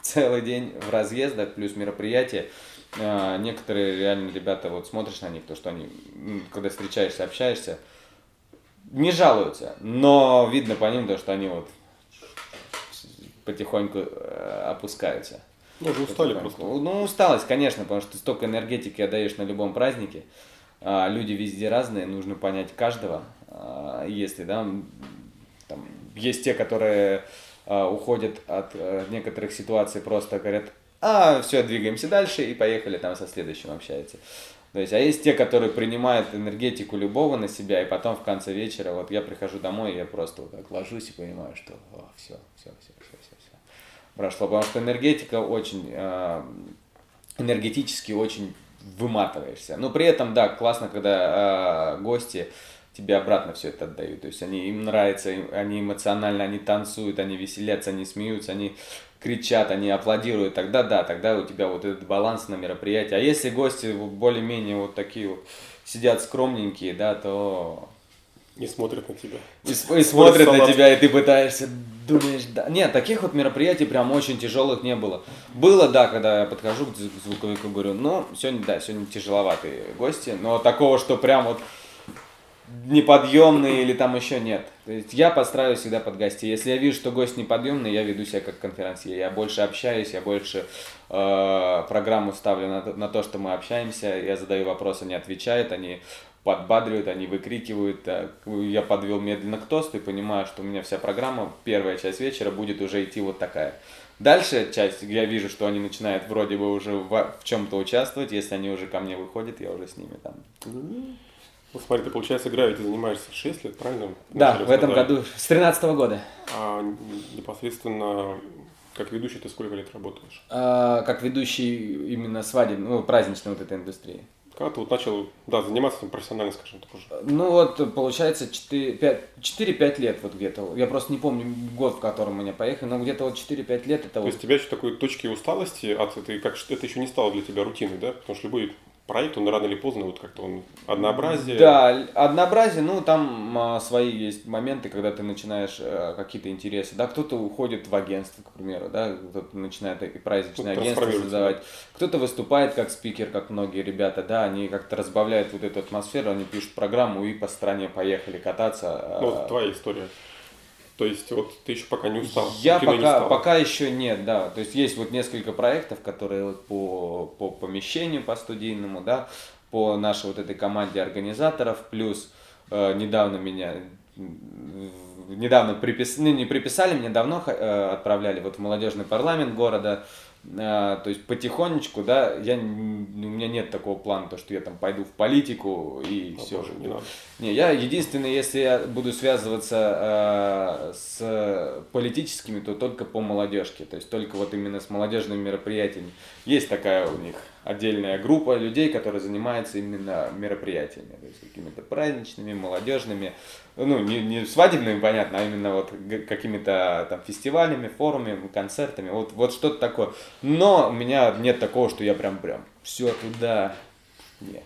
Speaker 2: целый день в разъездах, плюс мероприятия. А, некоторые реально ребята, вот смотришь на них, то, что они, когда встречаешься, общаешься, не жалуются, но видно по ним то, что они вот потихоньку э, опускаются.
Speaker 1: Ну, уже устали просто.
Speaker 2: Ну, усталость, конечно, потому что ты столько энергетики отдаешь на любом празднике. А, люди везде разные, нужно понять каждого. А, если, да, там, есть те, которые а, уходят от а, некоторых ситуаций, просто говорят, а, все, двигаемся дальше и поехали там со следующим общаются. То есть, а есть те, которые принимают энергетику любого на себя, и потом в конце вечера, вот я прихожу домой, и я просто вот так ложусь и понимаю, что о, все, все, все, все, все прошло, потому что энергетика очень, э, энергетически очень выматываешься. Но при этом, да, классно, когда э, гости тебе обратно все это отдают. То есть они им нравится, они эмоционально, они танцуют, они веселятся, они смеются, они кричат, они аплодируют, тогда да, тогда у тебя вот этот баланс на мероприятии. А если гости более-менее вот такие вот сидят скромненькие, да, то
Speaker 1: и смотрят на тебя.
Speaker 2: И, и смотрят на тебя, и ты пытаешься, думаешь, да. Нет, таких вот мероприятий прям очень тяжелых не было. Было, да, когда я подхожу к звуковику, говорю, ну, сегодня, да, сегодня тяжеловатые гости, но такого, что прям вот неподъемные или там еще нет. То есть я подстраиваюсь всегда под гостей. Если я вижу, что гость неподъемный, я веду себя как конферансье. Я больше общаюсь, я больше э, программу ставлю на, на то, что мы общаемся. Я задаю вопросы, они отвечают, они подбадривают, они выкрикивают. Я подвел медленно к тосту и понимаю, что у меня вся программа, первая часть вечера будет уже идти вот такая. Дальше часть, я вижу, что они начинают вроде бы уже в, в чем-то участвовать, если они уже ко мне выходят, я уже с ними там.
Speaker 1: Ну, смотри, ты, получается, гравити занимаешься 6 лет, правильно?
Speaker 2: Да, в этом году, с 13 -го года.
Speaker 1: А непосредственно как ведущий ты сколько лет работаешь?
Speaker 2: А, как ведущий именно свадебной, ну, праздничной вот этой индустрии.
Speaker 1: Когда ты вот начал да, заниматься профессионально, скажем так уже?
Speaker 2: Ну вот, получается, 4-5 лет вот где-то. Я просто не помню год, в котором мы поехали, но где-то вот 4-5 лет это
Speaker 1: То
Speaker 2: вот...
Speaker 1: есть у тебя еще такой точки усталости от этой, как это еще не стало для тебя рутиной, да? Потому что любой проект, он рано или поздно, вот как-то он однообразие.
Speaker 2: Да, однообразие, ну там а, свои есть моменты, когда ты начинаешь а, какие-то интересы, да, кто-то уходит в агентство, к примеру, да, кто-то начинает и праздничное ну, агентство создавать, кто-то выступает как спикер, как многие ребята, да, они как-то разбавляют вот эту атмосферу, они пишут программу и по стране поехали кататься.
Speaker 1: Ну, вот твоя история. То есть вот ты еще пока не устал?
Speaker 2: Я пока, пока еще нет, да. То есть есть вот несколько проектов, которые вот по, по помещению, по студийному, да, по нашей вот этой команде организаторов, плюс э, недавно меня недавно приписали, ну, не приписали, мне давно э, отправляли вот в молодежный парламент города, то есть потихонечку, да, я, у меня нет такого плана, то, что я там пойду в политику и а все. Боже, не, надо. не, я единственное, если я буду связываться э, с политическими, то только по молодежке, то есть только вот именно с молодежными мероприятиями. Есть такая у них отдельная группа людей, которые занимаются именно мероприятиями, то есть какими-то праздничными, молодежными, ну, не, не свадебными, понятно, а именно вот какими-то там фестивалями, форумами, концертами, вот, вот что-то такое. Но у меня нет такого, что я прям прям все туда. Нет.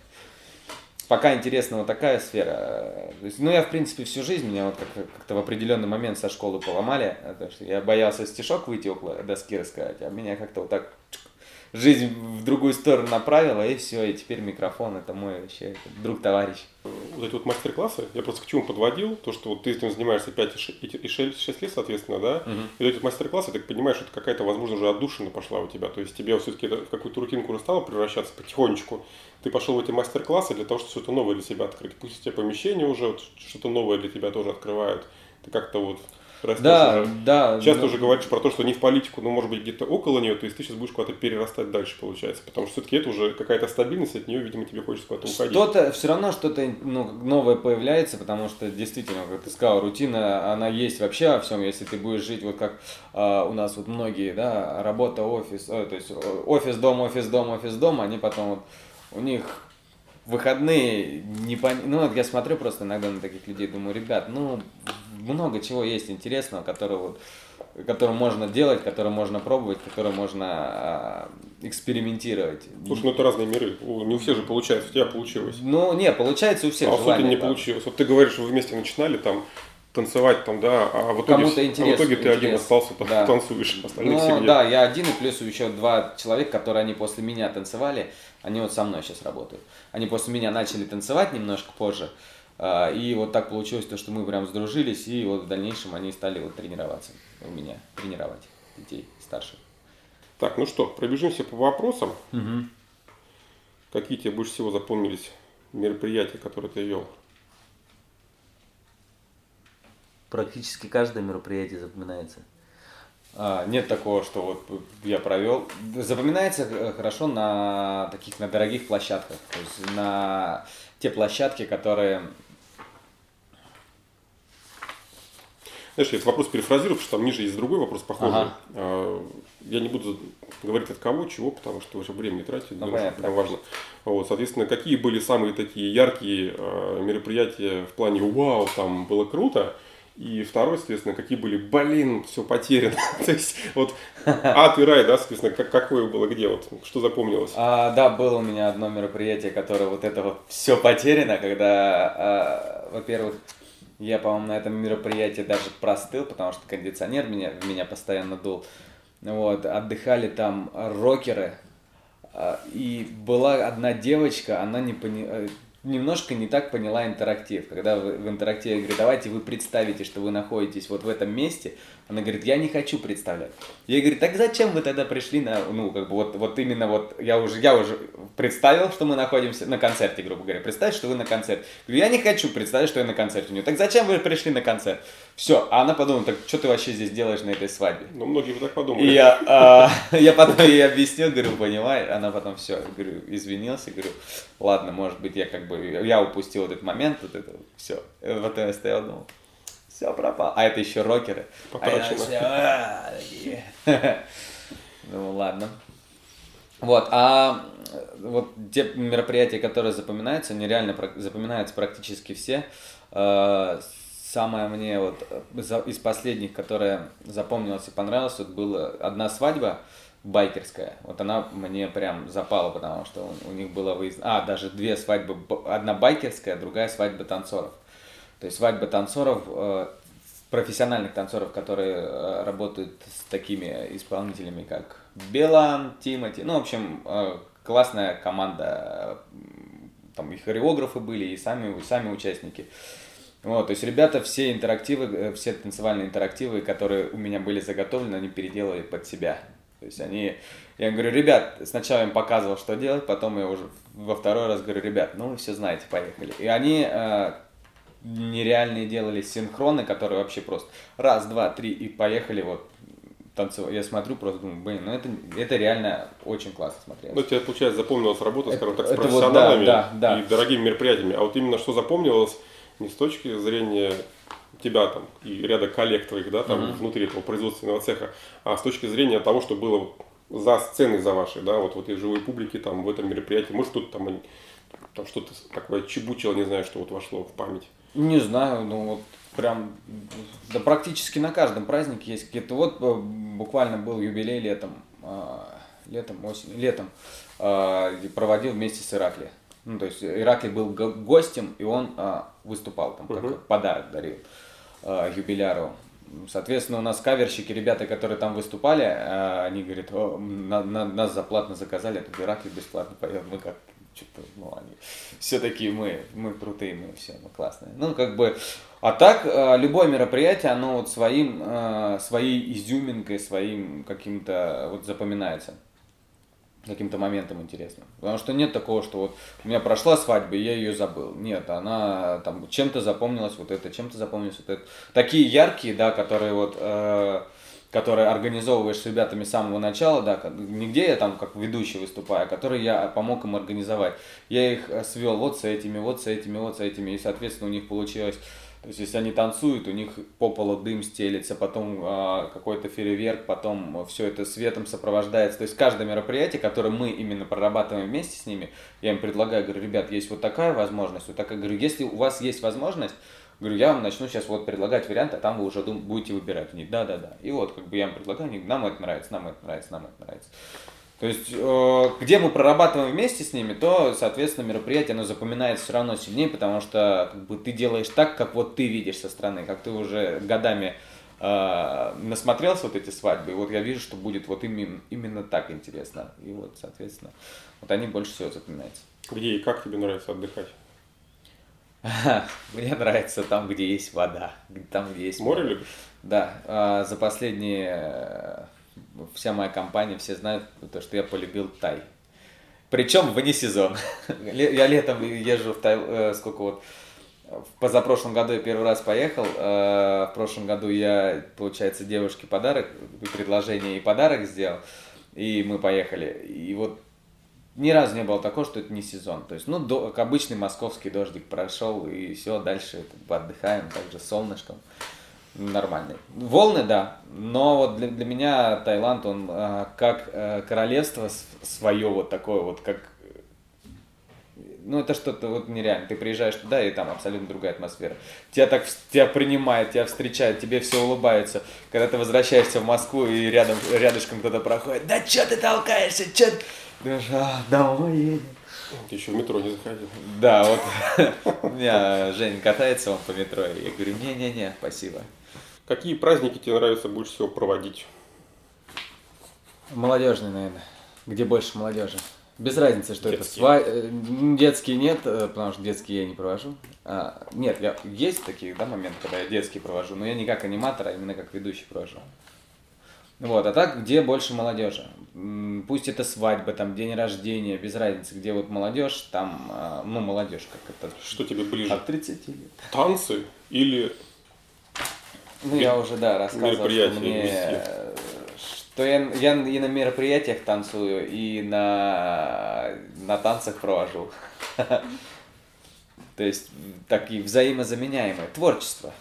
Speaker 2: Пока интересна вот такая сфера. То есть, ну, я, в принципе, всю жизнь меня вот как- как-то в определенный момент со школы поломали. Потому что я боялся стишок выйти около доски рассказать, а меня как-то вот так жизнь в другую сторону направила, и все, и теперь микрофон это мой вообще друг, товарищ.
Speaker 1: Вот эти вот мастер-классы, я просто к чему подводил, то, что вот ты этим занимаешься 5 и 6 лет, соответственно, да, угу. и вот эти мастер-классы, ты понимаешь, что это какая-то, возможно, уже отдушина пошла у тебя, то есть тебе все-таки в какую-то рутинку уже стало превращаться потихонечку, ты пошел в эти мастер-классы для того, чтобы что-то новое для себя открыть, пусть у тебя помещение уже, вот, что-то новое для тебя тоже открывают, ты как-то вот
Speaker 2: да. Да,
Speaker 1: Часто да. уже говоришь про то, что не в политику, но может быть где-то около нее, то есть ты сейчас будешь куда-то перерастать дальше, получается. Потому что все-таки это уже какая-то стабильность, от нее, видимо, тебе хочется куда-то уходить.
Speaker 2: Что-то, все равно что-то ну, новое появляется, потому что действительно, как ты сказал, рутина, она есть вообще во всем. Если ты будешь жить вот как а, у нас вот многие, да, работа, офис, о, то есть офис, дом, офис, дом, офис, дом, они потом вот, у них выходные не пон... Ну, вот я смотрю просто иногда на таких людей, думаю, ребят, ну, много чего есть интересного, которое вот который можно делать, который можно пробовать, который можно а, экспериментировать.
Speaker 1: Слушай, ну это разные миры. Не у всех же получается, у тебя получилось.
Speaker 2: Ну, не, получается у всех.
Speaker 1: А у не получилось. Вот ты говоришь, вы вместе начинали там танцевать там, да, а в итоге,
Speaker 2: интерес,
Speaker 1: а в итоге ты один остался, там, да. танцуешь, остальные ну,
Speaker 2: семье. Да, я один, и плюс еще два человека, которые они после меня танцевали, они вот со мной сейчас работают. Они после меня начали танцевать немножко позже, и вот так получилось, то, что мы прям сдружились, и вот в дальнейшем они стали вот тренироваться у меня, тренировать детей старших.
Speaker 1: Так, ну что, пробежимся по вопросам.
Speaker 2: Угу.
Speaker 1: Какие тебе больше всего запомнились мероприятия, которые ты вел?
Speaker 3: Практически каждое мероприятие запоминается.
Speaker 2: А, нет такого, что вот я провел. Запоминается э, хорошо на таких на дорогих площадках. То есть на те площадки, которые
Speaker 1: Знаешь, я этот вопрос перефразирую, потому что там ниже есть другой вопрос похожий. Ага. А, я не буду говорить от кого, чего, потому что уже время не тратить, ну, думаю, это важно. Вот, соответственно, какие были самые такие яркие а, мероприятия в плане «Вау, там было круто», и второй, соответственно, какие были, блин, все потеряно. То есть, вот ад и рай, да, соответственно, как, какое было где, вот, что запомнилось?
Speaker 2: А, да, было у меня одно мероприятие, которое вот это вот все потеряно, когда, а, во-первых, я, по-моему, на этом мероприятии даже простыл, потому что кондиционер меня, меня постоянно дул. Вот, отдыхали там рокеры. А, и была одна девочка, она не поняла, немножко не так поняла интерактив. Когда в, интерактиве говорю, давайте вы представите, что вы находитесь вот в этом месте, она говорит, я не хочу представлять. Я говорю, так зачем вы тогда пришли на, ну, как бы вот, вот именно вот, я уже, я уже представил, что мы находимся на концерте, грубо говоря. Представь, что вы на концерте. Говорю, я не хочу представить, что я на концерте у нее. Так зачем вы пришли на концерт? Все, а она подумала, так что ты вообще здесь делаешь на этой свадьбе?
Speaker 1: Ну, многие бы так подумали.
Speaker 2: И я, а, я потом ей объяснил, говорю, понимаешь, она потом все, говорю, извинился, говорю, ладно, может быть, я как бы, я упустил этот момент, вот это, все. Вот я стоял, думал, все пропало. А это еще рокеры. А ну ладно. Вот, а вот те мероприятия, которые запоминаются, они реально запоминаются практически все. А, самое мне вот из последних, которое запомнилось и понравилось, вот была одна свадьба байкерская. Вот она мне прям запала, потому что у, них было выезд... А, даже две свадьбы. Одна байкерская, другая свадьба танцоров. То есть свадьба танцоров, э, профессиональных танцоров, которые э, работают с такими исполнителями, как Белан, Тимати. Ну, в общем, э, классная команда. Там и хореографы были, и сами, и сами участники. Вот, то есть ребята все интерактивы, все танцевальные интерактивы, которые у меня были заготовлены, они переделали под себя. То есть они, я говорю, ребят, сначала им показывал, что делать, потом я уже во второй раз говорю, ребят, ну вы все знаете, поехали. И они нереальные делали синхроны, которые вообще просто раз, два, три и поехали вот танцевать. Я смотрю, просто думаю, блин, ну это, это реально очень классно смотрелось.
Speaker 1: Ну, тебе, получается, запомнилась работа, скажем так, с
Speaker 2: это вот
Speaker 1: профессионалами
Speaker 2: да, да, да.
Speaker 1: и дорогими мероприятиями. А вот именно что запомнилось не с точки зрения тебя там и ряда коллег твоих, да, там
Speaker 2: Мгм.
Speaker 1: внутри этого производственного цеха, а с точки зрения того, что было вот за сценой за вашей, да, вот в этой живой публике, там, в этом мероприятии, может, что-то там, там что-то такое чебучило, не знаю, что вот вошло в память.
Speaker 2: Не знаю, ну вот прям, да практически на каждом празднике есть какие-то. Вот э, буквально был юбилей летом, а, летом, осенью, летом, а, проводил вместе с Иракли. Ну, то есть Иракли был го- гостем, и он а, выступал там, как
Speaker 1: Мгм.
Speaker 2: подарок дарил а, юбиляру. Соответственно, у нас каверщики, ребята, которые там выступали, а, они говорят, «О, на- на- нас заплатно заказали, этот Иракли бесплатно поет. Мы как, что-то, ну, они все такие, мы, мы крутые, мы все, мы классные. Ну, как бы, а так, э, любое мероприятие, оно вот своим, э, своей изюминкой, своим каким-то, вот запоминается каким-то моментом интересным. Потому что нет такого, что вот у меня прошла свадьба, и я ее забыл. Нет, она там чем-то запомнилась вот это, чем-то запомнилось вот это. Такие яркие, да, которые вот, э, которые организовываешь с ребятами с самого начала, да, нигде я там как ведущий выступаю, а которые я помог им организовать. Я их э, свел вот с этими, вот с этими, вот с этими, и, соответственно, у них получилось то есть, если они танцуют, у них по полу дым стелится, потом а, какой-то фейерверк, потом все это светом сопровождается. То есть, каждое мероприятие, которое мы именно прорабатываем вместе с ними, я им предлагаю, говорю, ребят, есть вот такая возможность, вот такая. Говорю, если у вас есть возможность, говорю, я вам начну сейчас вот предлагать варианты, а там вы уже дум- будете выбирать. Они, да, да, да. И вот, как бы я им предлагаю, они, нам это нравится, нам это нравится, нам это нравится. То есть, э, где мы прорабатываем вместе с ними, то, соответственно, мероприятие, оно запоминается все равно сильнее, потому что как бы, ты делаешь так, как вот ты видишь со стороны, как ты уже годами э, насмотрелся вот эти свадьбы, и вот я вижу, что будет вот именно, именно так интересно. И вот, соответственно, вот они больше всего запоминаются.
Speaker 1: Где и как тебе нравится отдыхать?
Speaker 2: Мне нравится там, где есть вода, там, где есть
Speaker 1: Море любишь?
Speaker 2: Да, а, за последние э, вся моя компания, все знают, то, что я полюбил Тай. Причем вне сезон. Я летом езжу в Тай, э, сколько вот, в позапрошлом году я первый раз поехал, э, в прошлом году я, получается, девушке подарок, предложение и подарок сделал, и мы поехали. И вот ни разу не было такого, что это не сезон. То есть, ну, до, обычный московский дождик прошел, и все, дальше как бы отдыхаем, также солнышком. Нормальный. Волны, да, но вот для, для меня Таиланд, он э, как э, королевство свое вот такое вот, как... Ну, это что-то вот нереально. Ты приезжаешь туда, и там абсолютно другая атмосфера. Тебя так тебя принимают, тебя встречают, тебе все улыбаются. Когда ты возвращаешься в Москву, и рядом, рядышком кто-то проходит, да что ты толкаешься, что а, домой едем.
Speaker 1: Ты еще в метро не заходил.
Speaker 2: Да, вот у меня Женя катается он по метро, и я говорю, не-не-не, спасибо.
Speaker 1: Какие праздники тебе нравится больше всего проводить?
Speaker 2: Молодежный, наверное. Где больше молодежи? Без разницы, что
Speaker 1: Детские.
Speaker 2: это. Сва... Детские нет, э, потому что детские я не провожу. А, нет, я... есть такие да, моменты, когда я детские провожу, но я не как аниматор, а именно как ведущий провожу. Вот, а так, где больше молодежи? Пусть это свадьба, там, день рождения, без разницы, где вот молодежь, там, а, ну, молодежь, как это,
Speaker 1: Что тебе ближе?
Speaker 2: от 30 лет.
Speaker 1: Танцы или
Speaker 2: Ну, я уже, да, рассказывал, что мне... Что я, я и на мероприятиях танцую, и на, на танцах провожу. То есть, такие взаимозаменяемые. Творчество.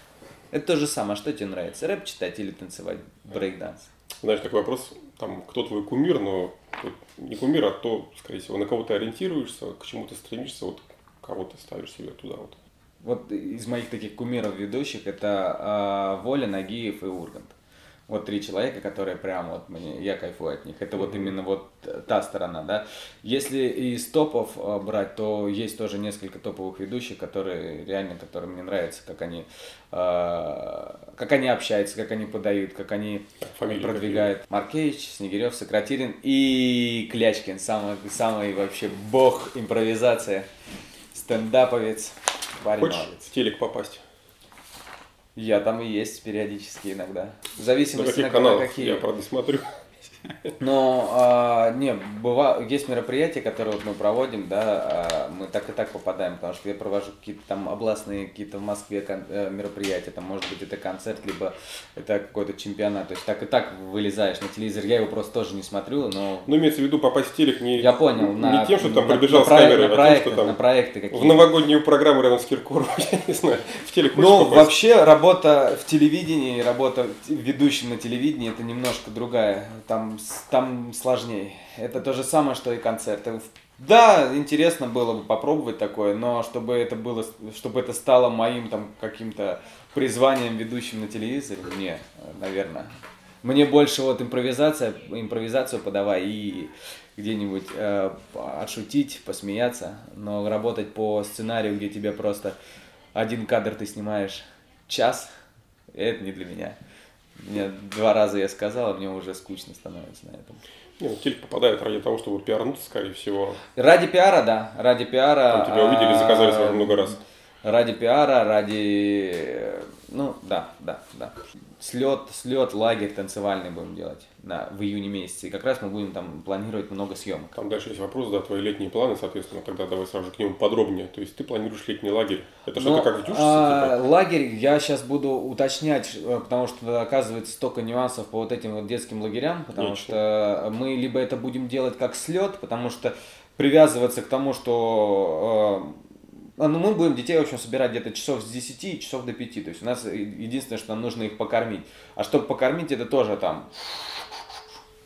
Speaker 2: Это то же самое. Что тебе нравится? Рэп читать или танцевать брейкданс?
Speaker 1: Знаешь, такой вопрос, там, кто твой кумир, но не кумир, а то, скорее всего, на кого ты ориентируешься, к чему ты стремишься, вот кого ты ставишь себе туда вот.
Speaker 2: Вот из моих таких кумиров ведущих это а, Воля, Нагиев и Ургант. Вот три человека, которые прям вот мне, я кайфую от них. Это вот именно вот та сторона, да. Если из топов а, брать, то есть тоже несколько топовых ведущих, которые реально, которые мне нравятся, как они, а, как они общаются, как они подают, как они
Speaker 1: Фамилии
Speaker 2: продвигают. Маркевич, Снегирев, Сократилин и Клячкин, самый, самый вообще бог импровизации, стендаповец, парень
Speaker 1: Хочешь
Speaker 2: молодец.
Speaker 1: в телек попасть?
Speaker 2: Я там и есть периодически иногда. В
Speaker 1: На
Speaker 2: зависимости
Speaker 1: каких
Speaker 2: на
Speaker 1: каналах?
Speaker 2: какие.
Speaker 1: Я, правда, смотрю.
Speaker 2: Но, а, не, быва, есть мероприятия, которые вот мы проводим, да, а, мы так и так попадаем, потому что я провожу какие-то там областные, какие-то в Москве кон, э, мероприятия, там, может быть, это концерт, либо это какой-то чемпионат, то есть так и так вылезаешь на телевизор, я его просто тоже не смотрю, но...
Speaker 1: Ну, имеется в виду попасть в телек не,
Speaker 2: я понял,
Speaker 1: не
Speaker 2: на,
Speaker 1: тем, что там
Speaker 2: на,
Speaker 1: пробежал
Speaker 2: на,
Speaker 1: с камерой,
Speaker 2: на
Speaker 1: а
Speaker 2: проекты,
Speaker 1: тем, что там
Speaker 2: на проекты какие-то.
Speaker 1: в новогоднюю программу рядом с Киркоровым, я не знаю, в телек
Speaker 2: Ну, вообще, работа в телевидении, работа ведущим на телевидении, это немножко другая. Там, с- там сложнее. Это то же самое, что и концерты. Да, интересно было бы попробовать такое, но чтобы это было, чтобы это стало моим там каким-то призванием ведущим на телевизоре, не, наверное. Мне больше вот импровизация, импровизацию подавай и где-нибудь э, отшутить, посмеяться, но работать по сценарию, где тебе просто один кадр ты снимаешь час, это не для меня. Мне два раза я сказал, а мне уже скучно становится на этом.
Speaker 1: Не, ну, телек попадает ради того, чтобы пиарнуться, скорее всего.
Speaker 2: Ради пиара, да, ради пиара.
Speaker 1: Там тебя увидели,
Speaker 2: а,
Speaker 1: заказали сразу много раз.
Speaker 2: Ради пиара, ради, ну, да, да, да. Слет, слет, лагерь танцевальный будем делать на, в июне месяце. И как раз мы будем там планировать много съемок.
Speaker 1: Там дальше есть вопрос, да, твои летние планы, соответственно, тогда давай сразу же к нему подробнее. То есть ты планируешь летний лагерь. Это что-то
Speaker 2: Ну,
Speaker 1: как в Дюшице,
Speaker 2: а,
Speaker 1: типа?
Speaker 2: Лагерь я сейчас буду уточнять, э, потому что оказывается столько нюансов по вот этим вот детским лагерям, потому
Speaker 1: Отлично.
Speaker 2: что мы либо это будем делать как слет, потому что привязываться к тому, что э, ну, мы будем детей, в общем, собирать где-то часов с 10 часов до 5. То есть у нас единственное, что нам нужно их покормить. А чтобы покормить, это тоже там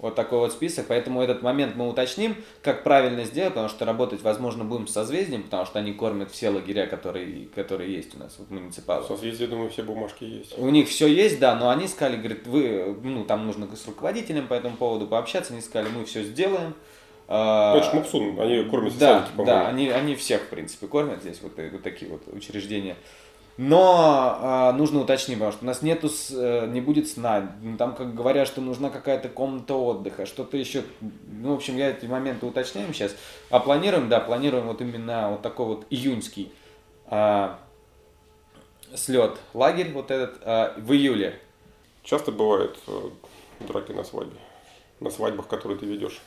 Speaker 2: вот такой вот список, поэтому этот момент мы уточним, как правильно сделать, потому что работать, возможно, будем с созвездием, потому что они кормят все лагеря, которые, которые есть у нас, вот муниципалы.
Speaker 1: В созвездии, думаю, все бумажки есть.
Speaker 2: У них все есть, да, но они сказали, говорит, вы, ну, там нужно с руководителем по этому поводу пообщаться, они сказали, мы все сделаем. А,
Speaker 1: Ну, это ж Мопсун, они кормят
Speaker 2: да,
Speaker 1: по-моему.
Speaker 2: да, они, они всех, в принципе, кормят здесь, вот, э, вот такие вот учреждения. Но а, нужно уточнить, потому что у нас нету, с- э, не будет сна. Ну, Там, как говорят, что нужна какая-то комната отдыха, что-то еще. Ну, в общем, я эти моменты уточняем сейчас. А планируем, да, планируем вот именно вот такой вот июньский а, слет лагерь вот этот а, в июле.
Speaker 1: Часто бывают э, драки на свадьбе. На свадьбах, которые ты ведешь.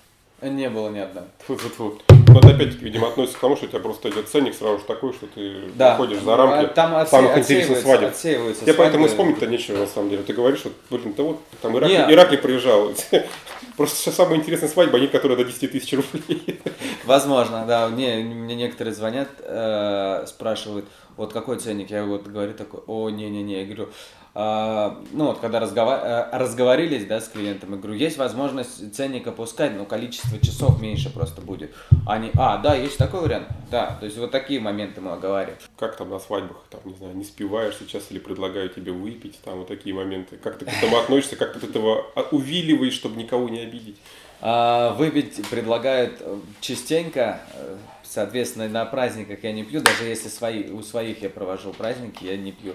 Speaker 2: Не было ни одной.
Speaker 1: Но это опять-таки, видимо, относится к тому, что у тебя просто идет ценник сразу же такой, что ты
Speaker 2: Да.
Speaker 1: выходишь за рамки
Speaker 2: А Там отсе-
Speaker 1: самых интересных свадеб.
Speaker 2: отсеиваются
Speaker 1: Тебе поэтому вспомнить-то нечего, на самом деле. Ты говоришь, вот, блин, да вот там Иракли,
Speaker 2: Не.
Speaker 1: Иракли приезжал. Просто сейчас самая интересная свадьба, они, которые до 10 тысяч рублей.
Speaker 2: Возможно, да. Мне, мне некоторые звонят, э, спрашивают, вот какой ценник? Я вот говорю такой, о, не-не-не. Я говорю, ну вот когда разгова- э, разговорились, да, с клиентом, я говорю, есть возможность ценник опускать, но количество часов меньше просто будет. Они, а, да, есть такой вариант? Да, то есть вот такие моменты мы оговариваем.
Speaker 1: Как там на свадьбах, там, не знаю, не спиваешь сейчас или предлагаю тебе выпить, там вот такие моменты. Как ты к этому относишься, как ты от этого а, увиливаешь, чтобы никого не обидеть.
Speaker 2: А, Выпить предлагают э, частенько, э, соответственно, на праздниках я не пью, даже если свои, у своих я провожу праздники, я не пью.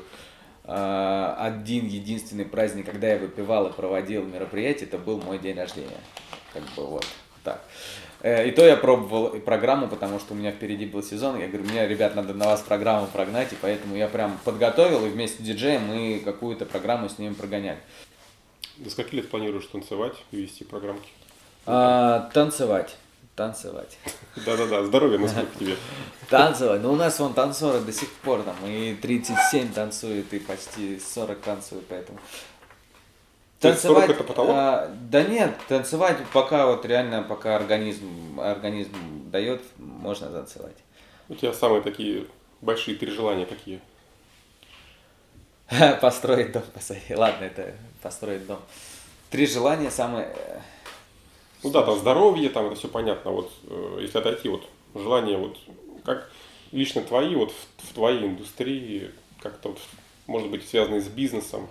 Speaker 2: А, Один единственный праздник, когда я выпивал и проводил мероприятие, это был мой день рождения. Как бы вот так. Э, И то я пробовал программу, потому что у меня впереди был сезон. Я говорю, мне, ребят, надо на вас программу прогнать, и поэтому я прям подготовил, и вместе с диджеем мы какую-то программу с ним прогоняли.
Speaker 1: До скольки лет планируешь танцевать и вести программки?
Speaker 2: А, танцевать. Танцевать.
Speaker 1: Да-да-да, здоровья, насколько тебе.
Speaker 2: Танцевать. Ну, у нас вон танцоры до сих пор там и 37 танцуют, и почти 40 танцуют, поэтому.
Speaker 1: 40 это потолок?
Speaker 2: а, да нет, танцевать пока вот реально, пока организм, организм дает, можно танцевать.
Speaker 1: У тебя самые такие большие три желания какие?
Speaker 2: Построить дом, посадить. Ладно, это построить дом. Три желания самые...
Speaker 1: Ну да, там здоровье, там это все понятно. Вот э, если отойти, вот желание, вот как лично твои, вот в, в твоей индустрии, как-то вот, может быть, связанные с бизнесом.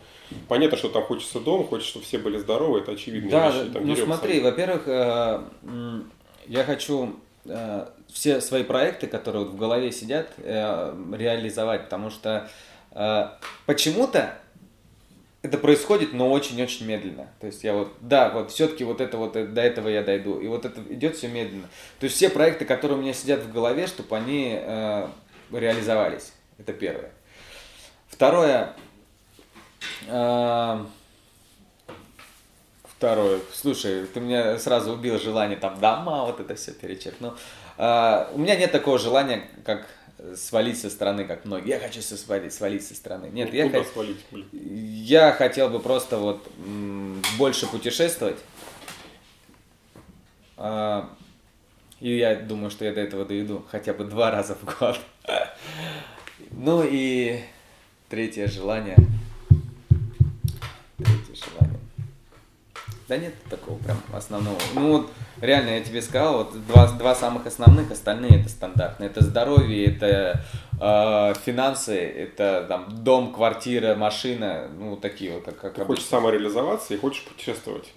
Speaker 1: Понятно, что там хочется дом, хочется, чтобы все были здоровы, это очевидные
Speaker 2: Да,
Speaker 1: вещи. Там,
Speaker 2: ну
Speaker 1: дерём
Speaker 2: смотри, во-первых, э, я хочу э, все свои проекты, которые вот в голове сидят, э, реализовать, потому что э, почему-то это происходит, но очень-очень медленно. То есть я вот, да, вот все-таки вот это вот, э, до этого я дойду. И вот это идет все медленно. То есть все проекты, которые у меня сидят в голове, чтобы они э, реализовались. Это первое. Второе, э, Второе. Слушай, ты мне сразу убил желание там дома, вот это все перечеркнул. А, у меня нет такого желания, как свалить со стороны, как многие. Я хочу свалить, свалить со стороны. Нет,
Speaker 1: ну,
Speaker 2: я,
Speaker 1: хот... свалить,
Speaker 2: я хотел бы просто вот больше путешествовать. А, и я думаю, что я до этого доведу хотя бы два раза в год. Ну и третье желание. Третье желание. Да нет такого прям основного. Ну вот реально я тебе сказал, вот два, два самых основных, остальные это стандартные. Это здоровье, это э, финансы, это там дом, квартира, машина, ну такие вот как. как
Speaker 1: Ты хочешь самореализоваться и хочешь путешествовать.